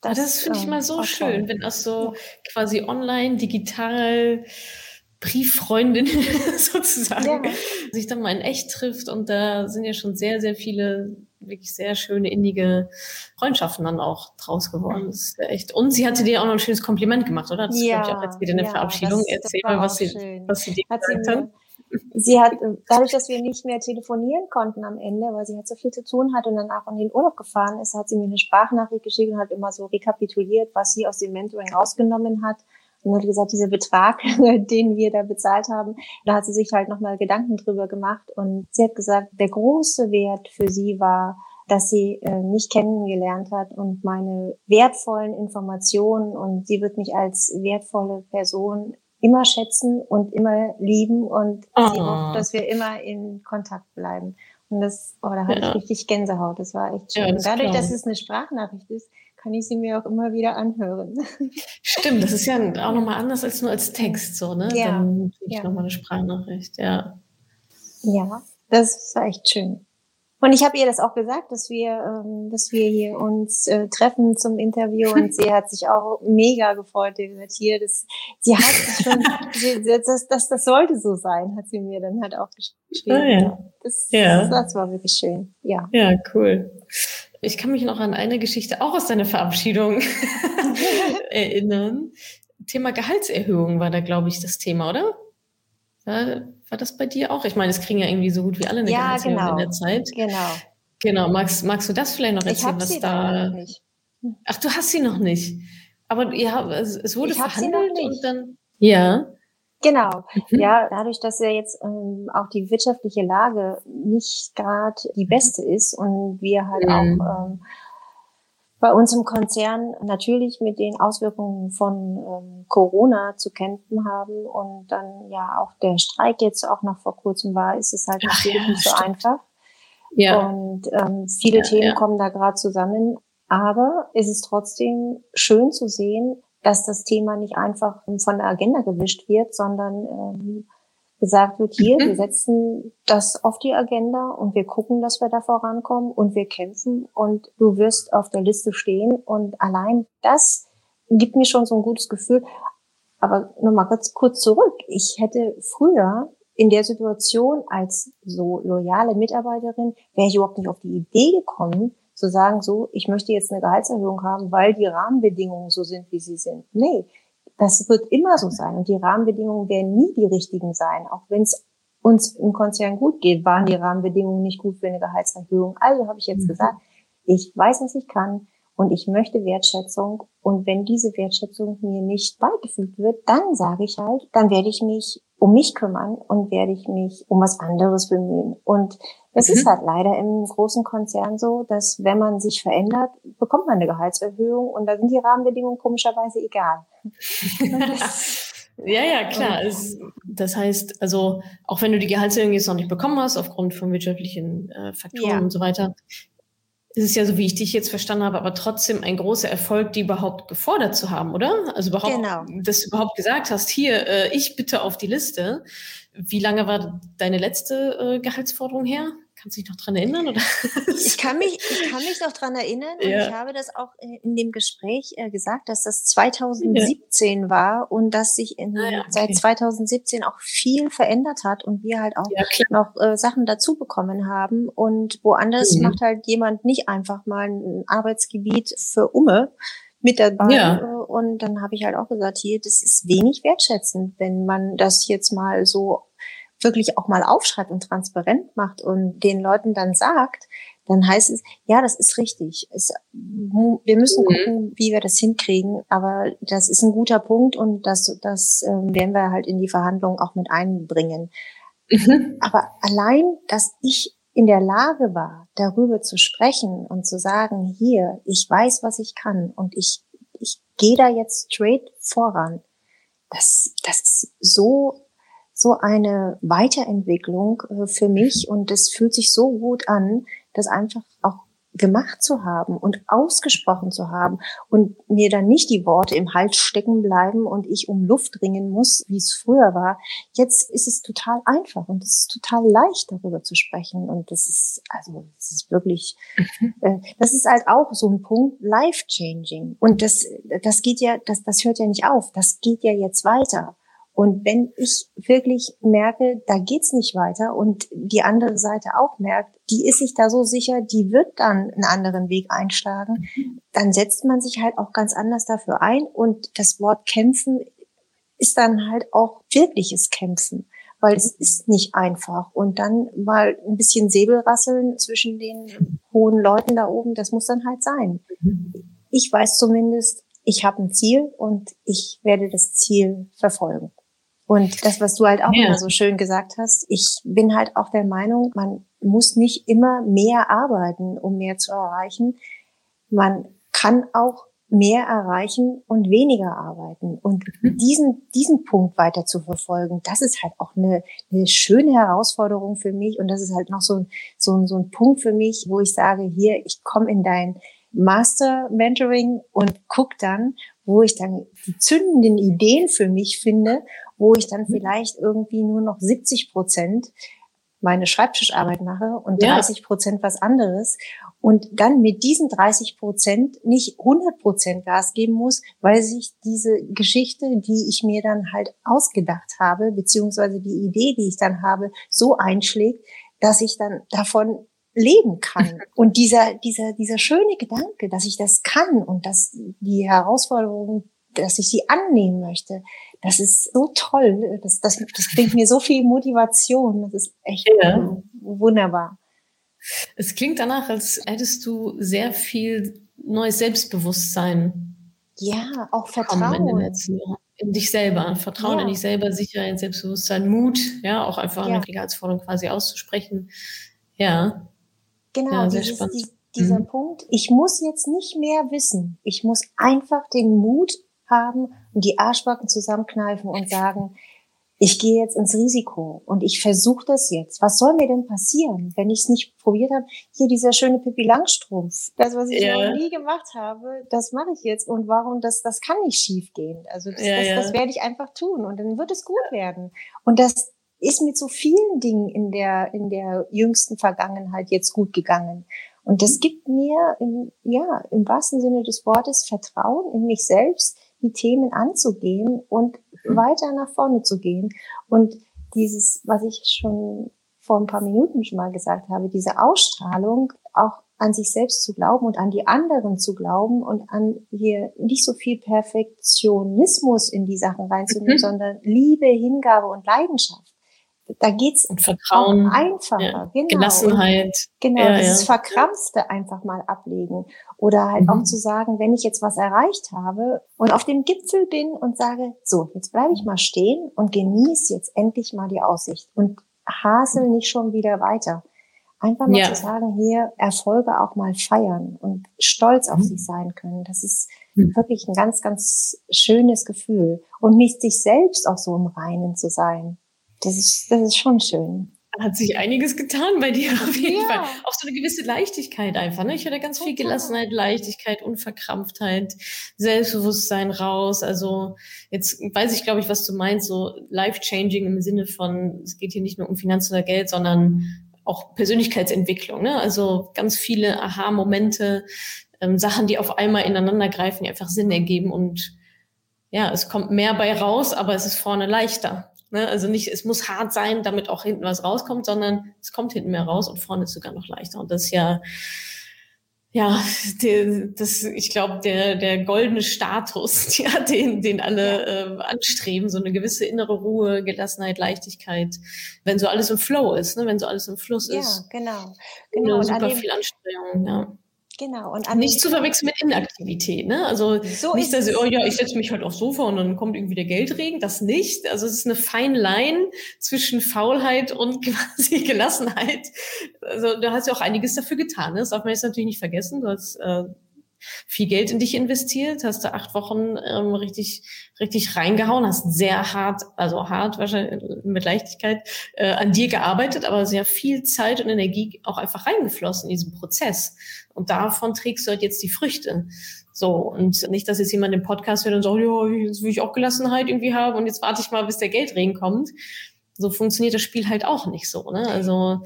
Das, das finde ich mal so ähm, schön, wenn das so quasi online, digital Brieffreundin sozusagen ja. sich dann mal in echt trifft und da sind ja schon sehr, sehr viele wirklich sehr schöne, innige Freundschaften dann auch draus geworden. Das ist echt. Und sie hatte dir auch noch ein schönes Kompliment gemacht, oder? Das ja, ich auch jetzt wieder eine ja, Verabschiedung. Das, Erzähl das mal, was sie, was sie dir hat gesagt hat. Sie hat, dadurch, dass wir nicht mehr telefonieren konnten am Ende, weil sie halt so viel zu tun hatte und dann auch in den Urlaub gefahren ist, hat sie mir eine Sprachnachricht geschickt und hat immer so rekapituliert, was sie aus dem Mentoring rausgenommen hat und hat gesagt, dieser Betrag, den wir da bezahlt haben, da hat sie sich halt nochmal Gedanken drüber gemacht. Und sie hat gesagt, der große Wert für sie war, dass sie äh, mich kennengelernt hat und meine wertvollen Informationen und sie wird mich als wertvolle Person immer schätzen und immer lieben und oh. sie hofft, dass wir immer in Kontakt bleiben. Und das, oh, da hatte ja. ich richtig Gänsehaut. Das war echt schön. Ja, das Dadurch, dass es eine Sprachnachricht ist, kann ich sie mir auch immer wieder anhören. Stimmt, das ist ja auch nochmal anders als nur als Text, so, ne? Ja. Dann ja. nochmal eine Sprachnachricht, ja. Ja, das war echt schön. Und ich habe ihr das auch gesagt, dass wir, ähm, dass wir hier uns äh, treffen zum Interview und sie hat sich auch mega gefreut. Sie gesagt, hier, das, sie hat schon, das, das, das sollte so sein, hat sie mir dann halt auch geschrieben. Ah, ja. Das, ja. das war wirklich schön. Ja. Ja, cool. Ich kann mich noch an eine Geschichte auch aus deiner Verabschiedung erinnern. Thema Gehaltserhöhung war da, glaube ich, das Thema, oder? War, war das bei dir auch? Ich meine, es kriegen ja irgendwie so gut wie alle eine ja, genau. in der Zeit. Genau. Genau. Magst, magst du das vielleicht noch erzählen, was da? Nicht. Ach, du hast sie noch nicht. Aber ja, es, es wurde ich verhandelt und dann. Ja. Genau. Mhm. Ja, dadurch, dass ja jetzt ähm, auch die wirtschaftliche Lage nicht gerade die beste ist und wir halt mhm. auch ähm, bei uns im Konzern natürlich mit den Auswirkungen von ähm, Corona zu kämpfen haben und dann ja auch der Streik jetzt auch noch vor kurzem war, ist es halt natürlich ja, nicht so einfach. Ja. Und ähm, viele ja, Themen ja. kommen da gerade zusammen. Aber es ist trotzdem schön zu sehen, dass das Thema nicht einfach von der Agenda gewischt wird, sondern ähm, gesagt wird, hier, mhm. wir setzen das auf die Agenda und wir gucken, dass wir da vorankommen und wir kämpfen und du wirst auf der Liste stehen und allein das gibt mir schon so ein gutes Gefühl. Aber nochmal kurz, kurz zurück. Ich hätte früher in der Situation als so loyale Mitarbeiterin, wäre ich überhaupt nicht auf die Idee gekommen, zu sagen, so, ich möchte jetzt eine Gehaltserhöhung haben, weil die Rahmenbedingungen so sind, wie sie sind. Nee, das wird immer so sein. Und die Rahmenbedingungen werden nie die richtigen sein. Auch wenn es uns im Konzern gut geht, waren die Rahmenbedingungen nicht gut für eine Gehaltserhöhung. Also habe ich jetzt mhm. gesagt, ich weiß, was ich kann und ich möchte Wertschätzung. Und wenn diese Wertschätzung mir nicht beigefügt wird, dann sage ich halt, dann werde ich mich um mich kümmern und werde ich mich um was anderes bemühen. Und das mhm. ist halt leider im großen Konzern so, dass wenn man sich verändert, bekommt man eine Gehaltserhöhung und da sind die Rahmenbedingungen komischerweise egal. ja, ja, klar. Es, das heißt, also auch wenn du die Gehaltserhöhung jetzt noch nicht bekommen hast, aufgrund von wirtschaftlichen äh, Faktoren ja. und so weiter, es ist ja so, wie ich dich jetzt verstanden habe, aber trotzdem ein großer Erfolg, die überhaupt gefordert zu haben, oder? Also überhaupt, genau. dass du überhaupt gesagt hast, hier, äh, ich bitte auf die Liste. Wie lange war deine letzte äh, Gehaltsforderung her? Kannst du dich noch dran erinnern? Oder? ich, kann mich, ich kann mich noch dran erinnern und ja. ich habe das auch in dem Gespräch äh, gesagt, dass das 2017 ja. war und dass sich in, ah, ja, okay. seit 2017 auch viel verändert hat und wir halt auch noch äh, Sachen dazu bekommen haben. Und woanders mhm. macht halt jemand nicht einfach mal ein Arbeitsgebiet für Umme mit dabei. Ja. Äh, und dann habe ich halt auch gesagt, hier, das ist wenig wertschätzend, wenn man das jetzt mal so wirklich auch mal aufschreibt und transparent macht und den Leuten dann sagt, dann heißt es, ja, das ist richtig. Es, wir müssen mhm. gucken, wie wir das hinkriegen, aber das ist ein guter Punkt und das, das äh, werden wir halt in die Verhandlungen auch mit einbringen. Mhm. Aber allein, dass ich in der Lage war, darüber zu sprechen und zu sagen, hier, ich weiß, was ich kann und ich, ich gehe da jetzt straight voran, das, das ist so so eine Weiterentwicklung äh, für mich und es fühlt sich so gut an, das einfach auch gemacht zu haben und ausgesprochen zu haben und mir dann nicht die Worte im Hals stecken bleiben und ich um Luft ringen muss, wie es früher war. Jetzt ist es total einfach und es ist total leicht darüber zu sprechen und das ist also das ist wirklich mhm. äh, das ist halt auch so ein Punkt life changing und das das geht ja das das hört ja nicht auf, das geht ja jetzt weiter. Und wenn ich wirklich merke, da geht's nicht weiter und die andere Seite auch merkt, die ist sich da so sicher, die wird dann einen anderen Weg einschlagen, dann setzt man sich halt auch ganz anders dafür ein und das Wort kämpfen ist dann halt auch wirkliches Kämpfen, weil es ist nicht einfach und dann mal ein bisschen Säbelrasseln zwischen den hohen Leuten da oben, das muss dann halt sein. Ich weiß zumindest, ich habe ein Ziel und ich werde das Ziel verfolgen. Und das, was du halt auch ja. immer so schön gesagt hast, ich bin halt auch der Meinung, man muss nicht immer mehr arbeiten, um mehr zu erreichen. Man kann auch mehr erreichen und weniger arbeiten. Und mhm. diesen, diesen Punkt weiter zu verfolgen, das ist halt auch eine, eine schöne Herausforderung für mich. Und das ist halt noch so, so, so ein Punkt für mich, wo ich sage, hier, ich komme in dein Master Mentoring und guck dann, wo ich dann die zündenden Ideen für mich finde wo ich dann vielleicht irgendwie nur noch 70 Prozent meine Schreibtischarbeit mache und 30 Prozent was anderes und dann mit diesen 30 Prozent nicht 100 Prozent Gas geben muss, weil sich diese Geschichte, die ich mir dann halt ausgedacht habe, beziehungsweise die Idee, die ich dann habe, so einschlägt, dass ich dann davon leben kann. Und dieser, dieser, dieser schöne Gedanke, dass ich das kann und dass die Herausforderungen, dass ich sie annehmen möchte, das ist so toll. Das, das, das bringt mir so viel Motivation. Das ist echt ja. wunderbar. Es klingt danach, als hättest du sehr viel neues Selbstbewusstsein. Ja, auch Vertrauen. In, in dich selber. Vertrauen ja. in dich selber, Sicherheit, Selbstbewusstsein, Mut, ja, auch einfach ja. eine Gehaltsforderung quasi auszusprechen. Ja. Genau, ja, dieses, die, dieser mhm. Punkt. Ich muss jetzt nicht mehr wissen. Ich muss einfach den Mut haben und die Arschbacken zusammenkneifen und sagen, ich gehe jetzt ins Risiko und ich versuche das jetzt. Was soll mir denn passieren, wenn ich es nicht probiert habe? Hier dieser schöne Pippi Langstrumpf, das, was ich ja. noch nie gemacht habe, das mache ich jetzt. Und warum, das, das kann nicht schief gehen. Also das, ja, das, das, werde ich einfach tun und dann wird es gut werden. Und das ist mit so vielen Dingen in der, in der jüngsten Vergangenheit jetzt gut gegangen. Und das gibt mir, im, ja, im wahrsten Sinne des Wortes Vertrauen in mich selbst, die Themen anzugehen und mhm. weiter nach vorne zu gehen. Und dieses, was ich schon vor ein paar Minuten schon mal gesagt habe, diese Ausstrahlung auch an sich selbst zu glauben und an die anderen zu glauben und an hier nicht so viel Perfektionismus in die Sachen reinzunehmen, mhm. sondern Liebe, Hingabe und Leidenschaft da geht's und Vertrauen, einfacher, ja, genau. Gelassenheit. genau, ja, dieses ja. Verkrampfte einfach mal ablegen oder halt mhm. auch zu sagen, wenn ich jetzt was erreicht habe und auf dem Gipfel bin und sage, so, jetzt bleibe ich mal stehen und genieße jetzt endlich mal die Aussicht und hasel nicht schon wieder weiter. Einfach mal zu sagen, hier Erfolge auch mal feiern und stolz auf mhm. sich sein können. Das ist mhm. wirklich ein ganz, ganz schönes Gefühl. Und mit sich selbst auch so im Reinen zu sein. Das ist, das ist schon schön. Hat sich einiges getan bei dir auf jeden ja. Fall. Auch so eine gewisse Leichtigkeit einfach. Ne? Ich hatte ganz viel Gelassenheit, Leichtigkeit, Unverkrampftheit, Selbstbewusstsein raus. Also jetzt weiß ich, glaube ich, was du meinst, so life-changing im Sinne von, es geht hier nicht nur um Finanzen oder Geld, sondern auch Persönlichkeitsentwicklung. Ne? Also ganz viele Aha-Momente, ähm, Sachen, die auf einmal ineinander greifen, die einfach Sinn ergeben und ja, es kommt mehr bei raus, aber es ist vorne leichter. Ne? Also nicht, es muss hart sein, damit auch hinten was rauskommt, sondern es kommt hinten mehr raus und vorne ist sogar noch leichter. Und das ist ja, ja, der, das, ich glaube, der, der goldene Status, ja, den, den alle äh, anstreben, so eine gewisse innere Ruhe, Gelassenheit, Leichtigkeit, wenn so alles im Flow ist, ne, wenn so alles im Fluss ist. Ja, genau. genau. Super viel Anstrengung, ja. Genau. Und nicht zu verwechseln mit Inaktivität. Ne? Also so nicht, dass oh ja, ich setze mich halt aufs Sofa und dann kommt irgendwie der Geldregen. Das nicht. Also es ist eine feine Line zwischen Faulheit und quasi Gelassenheit. Also da hast du auch einiges dafür getan. Ne? Das darf man jetzt natürlich nicht vergessen. Du hast äh, viel Geld in dich investiert, hast du acht Wochen ähm, richtig, richtig reingehauen, hast sehr hart, also hart wahrscheinlich mit Leichtigkeit äh, an dir gearbeitet, aber sehr viel Zeit und Energie auch einfach reingeflossen in diesen Prozess. Und davon trägst du halt jetzt die Früchte. So, und nicht, dass jetzt jemand im Podcast hört und sagt, ja, jetzt will ich auch Gelassenheit irgendwie haben und jetzt warte ich mal, bis der Geldregen kommt. So funktioniert das Spiel halt auch nicht so. Ne? Also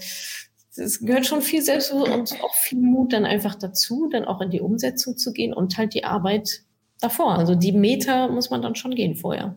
es gehört schon viel Selbstbewusstsein und auch viel Mut dann einfach dazu, dann auch in die Umsetzung zu gehen und halt die Arbeit davor. Also die Meter muss man dann schon gehen vorher.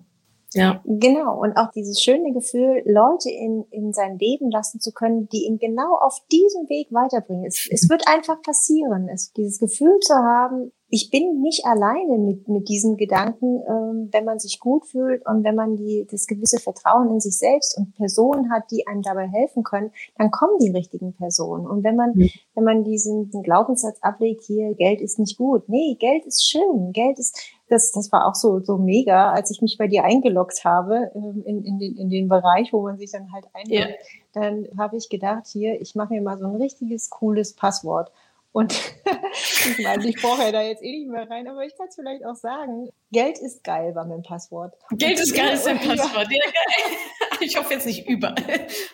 Ja. Genau. Und auch dieses schöne Gefühl, Leute in, in sein Leben lassen zu können, die ihn genau auf diesem Weg weiterbringen. Es, es wird einfach passieren. Es, dieses Gefühl zu haben, ich bin nicht alleine mit, mit diesem Gedanken, ähm, wenn man sich gut fühlt und wenn man die, das gewisse Vertrauen in sich selbst und Personen hat, die einem dabei helfen können, dann kommen die richtigen Personen. Und wenn man, mhm. wenn man diesen, diesen Glaubenssatz ablegt, hier, Geld ist nicht gut. Nee, Geld ist schön. Geld ist, das, das war auch so, so mega, als ich mich bei dir eingeloggt habe, ähm, in, in, den, in den Bereich, wo man sich dann halt einloggt, yeah. dann habe ich gedacht, hier, ich mache mir mal so ein richtiges, cooles Passwort. Und ich meine, ich brauche ja da jetzt eh nicht mehr rein, aber ich kann es vielleicht auch sagen. Geld ist geil war mein Passwort. Geld ist geil ist dein Passwort. Ja, ich hoffe jetzt nicht überall.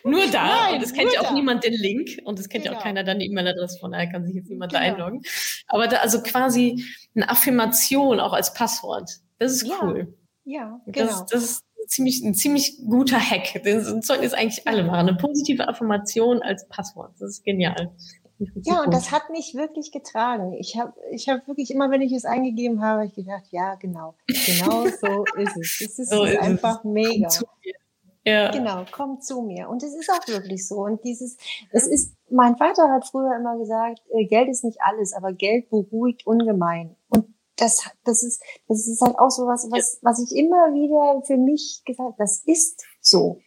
Nur da. Nein, und es kennt ja auch da. niemand den Link. Und es kennt genau. ja auch genau. keiner dann die E-Mail-Adresse von daher kann sich jetzt niemand genau. da einloggen. Aber da, also quasi eine Affirmation auch als Passwort. Das ist cool. Ja, ja genau. Das, das ist ziemlich, ein ziemlich guter Hack. Den sollten jetzt eigentlich alle machen. Eine positive Affirmation als Passwort. Das ist genial. Ja, und das hat mich wirklich getragen. Ich habe ich hab wirklich immer, wenn ich es eingegeben habe, ich gedacht, ja, genau, genau so ist es. Es ist, so ist einfach es. mega. Ja. Genau, komm zu mir. Und es ist auch wirklich so. Und dieses, es ist, mein Vater hat früher immer gesagt, äh, Geld ist nicht alles, aber Geld beruhigt ungemein. Und das, das ist, das ist halt auch so was, was, was ich immer wieder für mich gesagt, das ist so.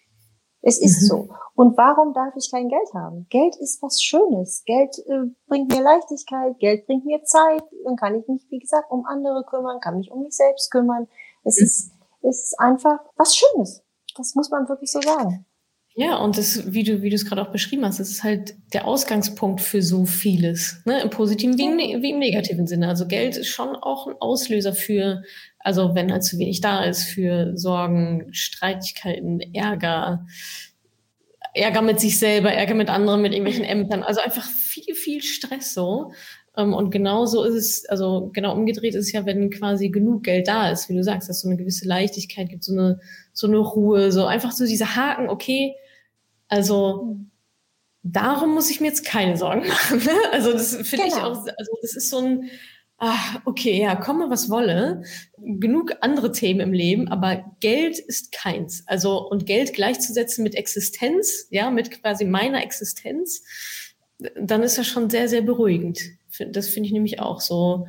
Es ist mhm. so. Und warum darf ich kein Geld haben? Geld ist was Schönes. Geld äh, bringt mir Leichtigkeit, Geld bringt mir Zeit. Dann kann ich mich, wie gesagt, um andere kümmern, kann mich um mich selbst kümmern. Es mhm. ist, es ist einfach was Schönes. Das muss man wirklich so sagen. Ja, und das, wie du, wie du es gerade auch beschrieben hast, das ist halt der Ausgangspunkt für so vieles, ne? Im positiven wie im, ne-, wie im negativen Sinne. Also Geld ist schon auch ein Auslöser für, also wenn halt zu wenig da ist, für Sorgen, Streitigkeiten, Ärger, Ärger mit sich selber, Ärger mit anderen, mit irgendwelchen Ämtern. Also einfach viel, viel Stress so. Ähm, und genau so ist es, also genau umgedreht ist es ja, wenn quasi genug Geld da ist, wie du sagst, dass so eine gewisse Leichtigkeit gibt, so eine, so eine Ruhe, so einfach so diese Haken, okay, also darum muss ich mir jetzt keine Sorgen machen. Ne? Also das finde genau. ich auch, also das ist so ein, ah, okay, ja, komme was wolle. Genug andere Themen im Leben, aber Geld ist keins. Also und Geld gleichzusetzen mit Existenz, ja, mit quasi meiner Existenz, dann ist das schon sehr, sehr beruhigend. Das finde ich nämlich auch so.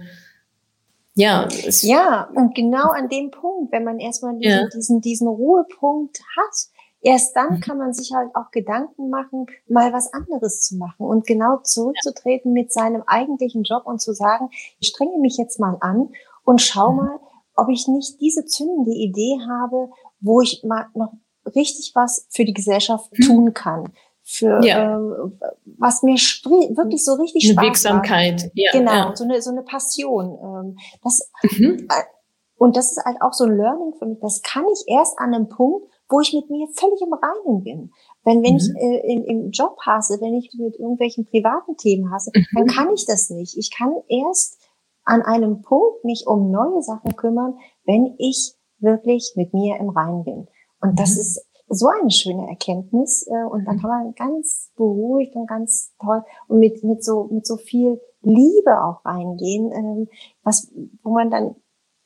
Ja, ja, und genau an dem Punkt, wenn man erstmal diesen, ja. diesen, diesen Ruhepunkt hat, Erst dann mhm. kann man sich halt auch Gedanken machen, mal was anderes zu machen und genau zurückzutreten mit seinem eigentlichen Job und zu sagen, ich strenge mich jetzt mal an und schau mhm. mal, ob ich nicht diese zündende Idee habe, wo ich mal noch richtig was für die Gesellschaft mhm. tun kann. Für ja. äh, was mir wirklich so richtig eine Spaß Wirksamkeit. Ja, genau, ja. so eine so eine Passion. Ähm, das mhm. äh, und das ist halt auch so ein Learning für mich. Das kann ich erst an einem Punkt, wo ich mit mir völlig im Reinen bin. Wenn, wenn mhm. ich äh, in, im Job hasse, wenn ich mit irgendwelchen privaten Themen hasse, mhm. dann kann ich das nicht. Ich kann erst an einem Punkt mich um neue Sachen kümmern, wenn ich wirklich mit mir im Reinen bin. Und das mhm. ist so eine schöne Erkenntnis. Äh, und da mhm. kann man ganz beruhigt und ganz toll und mit, mit so, mit so viel Liebe auch reingehen, ähm, was, wo man dann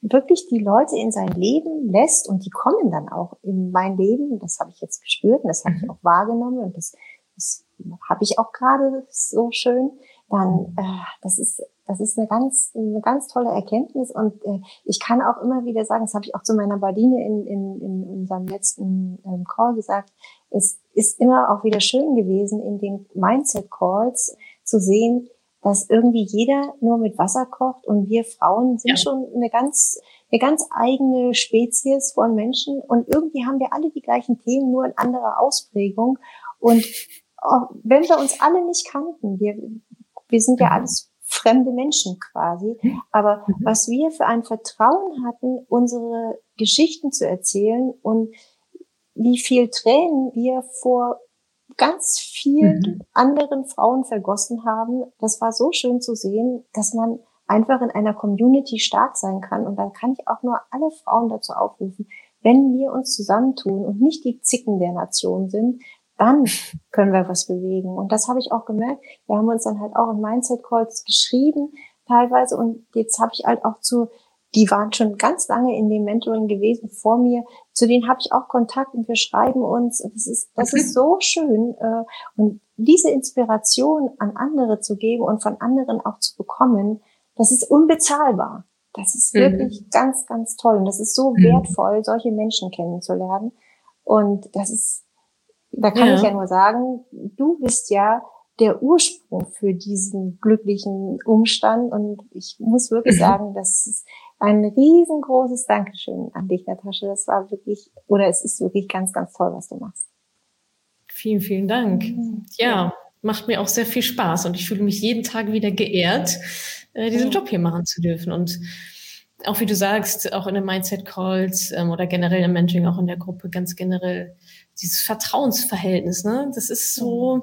wirklich die Leute in sein Leben lässt und die kommen dann auch in mein Leben. Das habe ich jetzt gespürt und das habe ich mhm. auch wahrgenommen und das, das habe ich auch gerade so schön. Dann, äh, das ist das ist eine ganz eine ganz tolle Erkenntnis und äh, ich kann auch immer wieder sagen, das habe ich auch zu meiner Badine in, in, in unserem letzten ähm, Call gesagt. Es ist immer auch wieder schön gewesen in den Mindset Calls zu sehen, dass irgendwie jeder nur mit Wasser kocht und wir Frauen sind ja. schon eine ganz, eine ganz eigene Spezies von Menschen und irgendwie haben wir alle die gleichen Themen, nur in anderer Ausprägung. Und wenn wir uns alle nicht kannten, wir, wir sind ja mhm. alles fremde Menschen quasi. Aber mhm. was wir für ein Vertrauen hatten, unsere Geschichten zu erzählen und wie viel Tränen wir vor ganz vielen mhm. anderen Frauen vergossen haben, das war so schön zu sehen, dass man einfach in einer Community stark sein kann. Und dann kann ich auch nur alle Frauen dazu aufrufen, wenn wir uns zusammentun und nicht die Zicken der Nation sind, dann können wir was bewegen. Und das habe ich auch gemerkt. Wir haben uns dann halt auch in Mindset Calls geschrieben teilweise und jetzt habe ich halt auch zu, die waren schon ganz lange in dem Mentoring gewesen vor mir, zu denen habe ich auch Kontakt und wir schreiben uns. Das ist, das ist so schön. Äh, und diese Inspiration an andere zu geben und von anderen auch zu bekommen, das ist unbezahlbar. Das ist mhm. wirklich ganz, ganz toll. Und das ist so mhm. wertvoll, solche Menschen kennenzulernen. Und das ist, da kann ja. ich ja nur sagen, du bist ja der Ursprung für diesen glücklichen Umstand. Und ich muss wirklich mhm. sagen, das ist ein riesengroßes Dankeschön an dich, Natascha. Das war wirklich, oder es ist wirklich ganz, ganz toll, was du machst. Vielen, vielen Dank. Mhm. Ja, macht mir auch sehr viel Spaß und ich fühle mich jeden Tag wieder geehrt, äh, diesen Job hier machen zu dürfen. Und auch wie du sagst, auch in den Mindset-Calls ähm, oder generell im Mentoring, auch in der Gruppe ganz generell, dieses Vertrauensverhältnis, ne? Das ist so,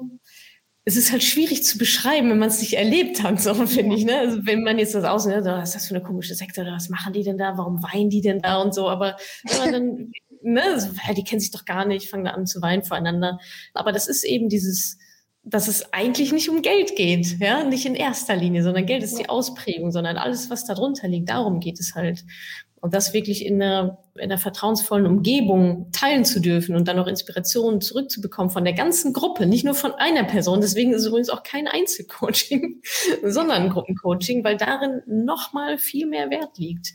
es ist halt schwierig zu beschreiben, wenn man es nicht erlebt hat, so finde ich. Ne? Also wenn man jetzt das aus, ne, was ist das für eine komische Sekte oder was machen die denn da, warum weinen die denn da und so, aber wenn man dann, ne, so, die kennen sich doch gar nicht, fangen da an zu weinen voreinander. Aber das ist eben dieses, dass es eigentlich nicht um Geld geht, ja, nicht in erster Linie, sondern Geld ist die Ausprägung, sondern alles, was darunter liegt, darum geht es halt. Und das wirklich in einer, in einer vertrauensvollen Umgebung teilen zu dürfen und dann auch Inspirationen zurückzubekommen von der ganzen Gruppe, nicht nur von einer Person. Deswegen ist es übrigens auch kein Einzelcoaching, sondern ein Gruppencoaching, weil darin nochmal viel mehr Wert liegt.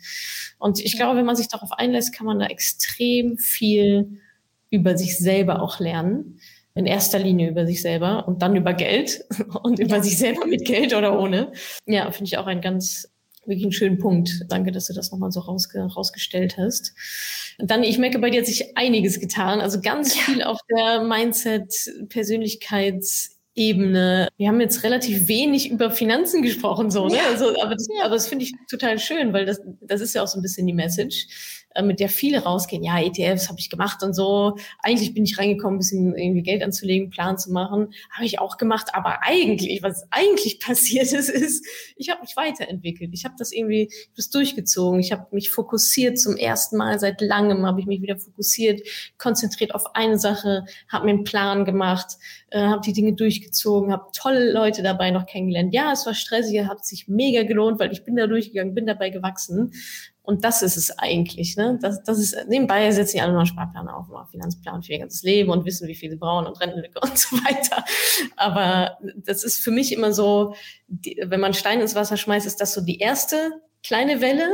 Und ich glaube, wenn man sich darauf einlässt, kann man da extrem viel über sich selber auch lernen in erster Linie über sich selber und dann über Geld und über ja. sich selber mit Geld oder ohne. Ja, finde ich auch ein ganz wirklich einen schönen Punkt. Danke, dass du das nochmal so rausge rausgestellt hast. Dann, ich merke, bei dir hat sich einiges getan. Also ganz ja. viel auf der Mindset, Persönlichkeits, Ebene. Wir haben jetzt relativ wenig über Finanzen gesprochen, so, ne? Ja. Also, aber das, aber das finde ich total schön, weil das, das ist ja auch so ein bisschen die Message. Äh, mit der viele rausgehen, ja, ETFs habe ich gemacht und so. Eigentlich bin ich reingekommen, ein bisschen irgendwie Geld anzulegen, Plan zu machen. Habe ich auch gemacht. Aber eigentlich, was eigentlich passiert ist, ist, ich habe mich weiterentwickelt. Ich habe das irgendwie das durchgezogen. Ich habe mich fokussiert zum ersten Mal seit langem, habe ich mich wieder fokussiert, konzentriert auf eine Sache, habe mir einen Plan gemacht, äh, habe die Dinge durchgezogen, habe tolle Leute dabei noch kennengelernt. Ja, es war stressig, hat sich mega gelohnt, weil ich bin da durchgegangen, bin dabei gewachsen. Und das ist es eigentlich. Ne? Das, das ist, nebenbei setzen die alle noch Sparplan auf, mal Finanzplan für ihr ganzes Leben und wissen, wie viel sie brauchen und Rentenlücke und so weiter. Aber das ist für mich immer so, die, wenn man Stein ins Wasser schmeißt, ist das so die erste kleine Welle.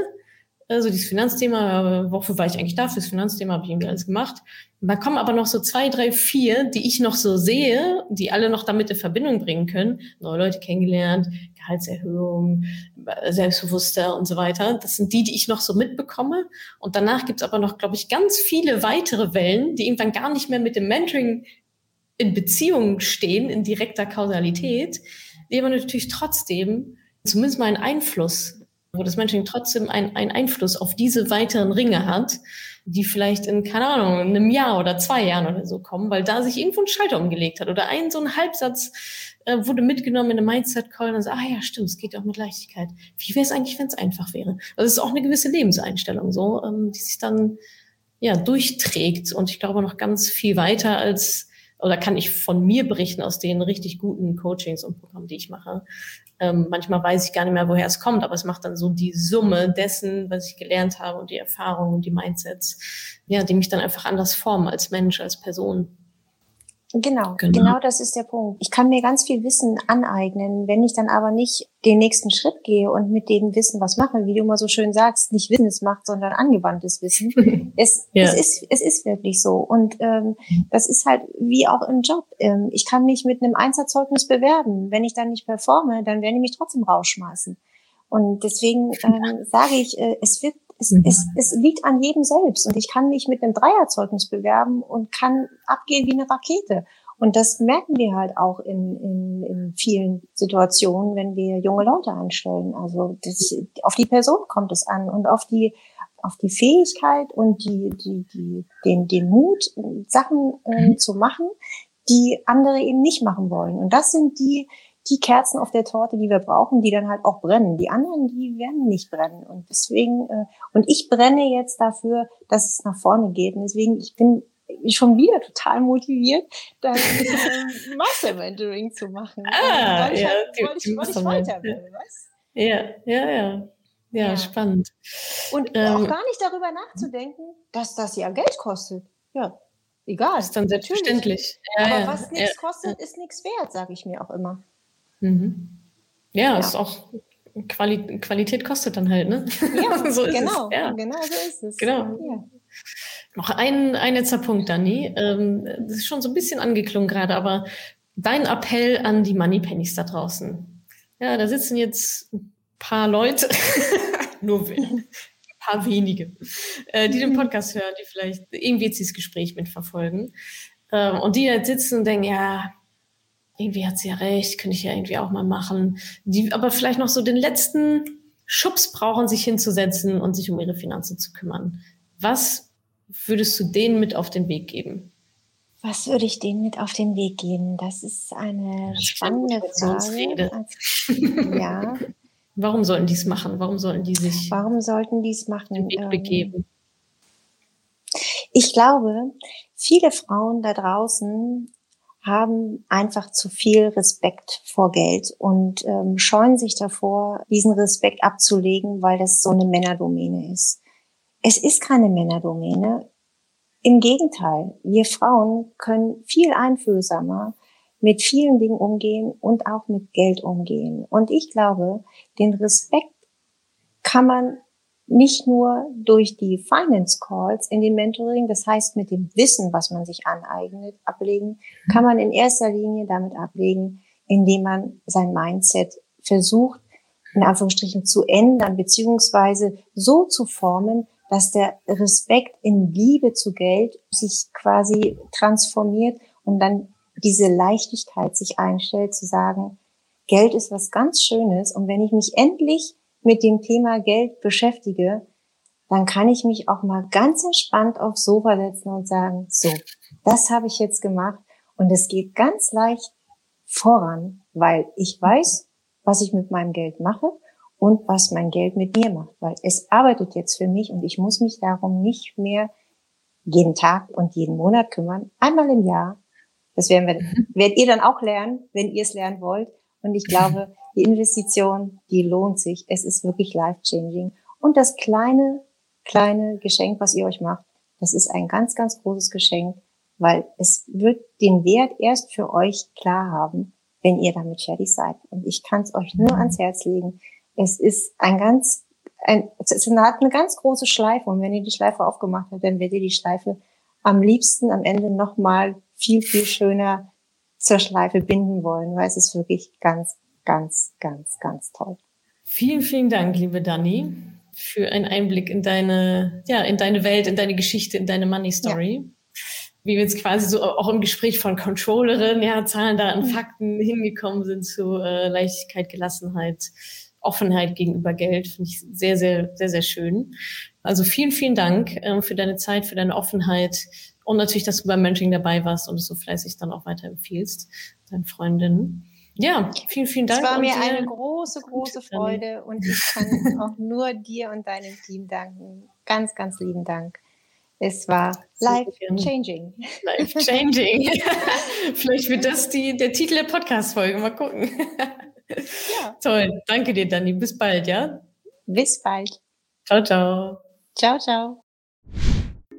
Also dieses Finanzthema, wofür war ich eigentlich da? Fürs Finanzthema habe ich irgendwie alles gemacht. Da kommen aber noch so zwei, drei, vier, die ich noch so sehe, die alle noch damit in Verbindung bringen können. Neue Leute kennengelernt, Gehaltserhöhung, selbstbewusster und so weiter. Das sind die, die ich noch so mitbekomme. Und danach gibt's aber noch, glaube ich, ganz viele weitere Wellen, die irgendwann gar nicht mehr mit dem Mentoring in Beziehung stehen, in direkter Kausalität, die aber natürlich trotzdem zumindest mal einen Einfluss, wo das Mentoring trotzdem einen, Einfluss auf diese weiteren Ringe hat, die vielleicht in, keine Ahnung, in einem Jahr oder zwei Jahren oder so kommen, weil da sich irgendwo ein Schalter umgelegt hat oder ein so ein Halbsatz äh, wurde mitgenommen in einem Mindset-Call und so, ah ja, stimmt, es geht auch mit Leichtigkeit. Wie wäre es eigentlich, wenn es einfach wäre? Also es ist auch eine gewisse Lebenseinstellung so, ähm, die sich dann ja durchträgt und ich glaube noch ganz viel weiter als oder kann ich von mir berichten aus den richtig guten Coachings und Programmen, die ich mache. Ähm, manchmal weiß ich gar nicht mehr, woher es kommt, aber es macht dann so die Summe dessen, was ich gelernt habe und die Erfahrungen und die Mindsets, ja, die mich dann einfach anders formen als Mensch, als Person. Genau, genau, genau das ist der Punkt. Ich kann mir ganz viel Wissen aneignen, wenn ich dann aber nicht den nächsten Schritt gehe und mit dem Wissen was mache, wie du immer so schön sagst, nicht Wissens macht, sondern angewandtes Wissen. es, ja. es, ist, es ist wirklich so. Und ähm, das ist halt wie auch im Job. Ähm, ich kann mich mit einem Einserzeugnis bewerben. Wenn ich dann nicht performe, dann werden die mich trotzdem rausschmeißen. Und deswegen ähm, sage ich, äh, es wird es, mhm. es, es liegt an jedem selbst. Und ich kann mich mit einem Dreierzeugnis bewerben und kann abgehen wie eine Rakete. Und das merken wir halt auch in, in, in vielen Situationen, wenn wir junge Leute einstellen. Also das, auf die Person kommt es an und auf die auf die Fähigkeit und die, die, die, den, den Mut, Sachen äh, zu machen, die andere eben nicht machen wollen. Und das sind die, die Kerzen auf der Torte, die wir brauchen, die dann halt auch brennen. Die anderen, die werden nicht brennen. Und deswegen, äh, und ich brenne jetzt dafür, dass es nach vorne geht. Und deswegen, ich bin schon wieder total motiviert, dann äh, Master Mentoring zu machen. Ah, weil ich, ja, halt, weil ich, weil ich weiter will, was? Ja, ja, ja. Ja, ja. spannend. Und ähm, auch gar nicht darüber nachzudenken, dass das ja Geld kostet. Ja, egal. Ist dann selbstverständlich. Ja, Aber ja, was nichts kostet, ist nichts wert, sage ich mir auch immer. Mhm. Ja, ja, ist auch Quali Qualität kostet dann halt, ne? Ja, so genau, ja. genau so ist es. Genau. Ja. Noch ein, ein letzter Punkt, Dani. Ähm, das ist schon so ein bisschen angeklungen gerade, aber dein Appell an die Moneypennies da draußen. Ja, da sitzen jetzt ein paar Leute, nur ein paar wenige, äh, die den mhm. Podcast hören, die vielleicht irgendwie jetzt dieses Gespräch mitverfolgen. Ähm, und die jetzt sitzen und denken, ja, irgendwie hat sie ja recht, könnte ich ja irgendwie auch mal machen. Die aber vielleicht noch so den letzten Schubs brauchen, sich hinzusetzen und sich um ihre Finanzen zu kümmern. Was würdest du denen mit auf den Weg geben? Was würde ich denen mit auf den Weg geben? Das ist eine das spannende Frage. ja. Warum sollten die es machen? Warum sollten die sich Warum sollten die es machen? Den Weg ähm, begeben? Ich glaube, viele Frauen da draußen haben einfach zu viel Respekt vor Geld und ähm, scheuen sich davor, diesen Respekt abzulegen, weil das so eine Männerdomäne ist. Es ist keine Männerdomäne. Im Gegenteil, wir Frauen können viel einfühlsamer mit vielen Dingen umgehen und auch mit Geld umgehen. Und ich glaube, den Respekt kann man nicht nur durch die Finance Calls in dem Mentoring, das heißt mit dem Wissen, was man sich aneignet, ablegen, kann man in erster Linie damit ablegen, indem man sein Mindset versucht, in Anführungsstrichen zu ändern, beziehungsweise so zu formen, dass der Respekt in Liebe zu Geld sich quasi transformiert und dann diese Leichtigkeit sich einstellt, zu sagen, Geld ist was ganz Schönes und wenn ich mich endlich mit dem Thema Geld beschäftige, dann kann ich mich auch mal ganz entspannt aufs Sofa setzen und sagen, so, das habe ich jetzt gemacht und es geht ganz leicht voran, weil ich weiß, was ich mit meinem Geld mache und was mein Geld mit mir macht, weil es arbeitet jetzt für mich und ich muss mich darum nicht mehr jeden Tag und jeden Monat kümmern, einmal im Jahr. Das werden wir, mhm. werdet ihr dann auch lernen, wenn ihr es lernen wollt. Und ich glaube, die Investition, die lohnt sich. Es ist wirklich life-changing. Und das kleine, kleine Geschenk, was ihr euch macht, das ist ein ganz, ganz großes Geschenk, weil es wird den Wert erst für euch klar haben, wenn ihr damit fertig seid. Und ich kann es euch nur ans Herz legen. Es ist ein ganz, ein, es hat eine ganz große Schleife. Und wenn ihr die Schleife aufgemacht habt, dann werdet ihr die Schleife am liebsten am Ende nochmal viel, viel schöner zur Schleife binden wollen, weil es ist wirklich ganz, ganz, ganz, ganz toll. Vielen, vielen Dank, liebe Dani, für einen Einblick in deine, ja, in deine Welt, in deine Geschichte, in deine Money Story. Ja. Wie wir jetzt quasi so auch im Gespräch von Controllerin, ja, Zahlen, Daten, mhm. Fakten hingekommen sind zu äh, Leichtigkeit, Gelassenheit, Offenheit gegenüber Geld, finde ich sehr, sehr, sehr, sehr schön. Also vielen, vielen Dank äh, für deine Zeit, für deine Offenheit und natürlich, dass du beim Mentoring dabei warst und es so fleißig dann auch weiterempfiehlst, deinen Freundinnen. Ja, vielen, vielen Dank. Es war mir eine große, große Freude und ich kann auch nur dir und deinem Team danken. Ganz, ganz lieben Dank. Es war life-changing. Life-changing. Vielleicht wird das die, der Titel der Podcast-Folge. Mal gucken. Ja. Toll. Danke dir, Dani. Bis bald, ja? Bis bald. Ciao, ciao. Ciao, ciao.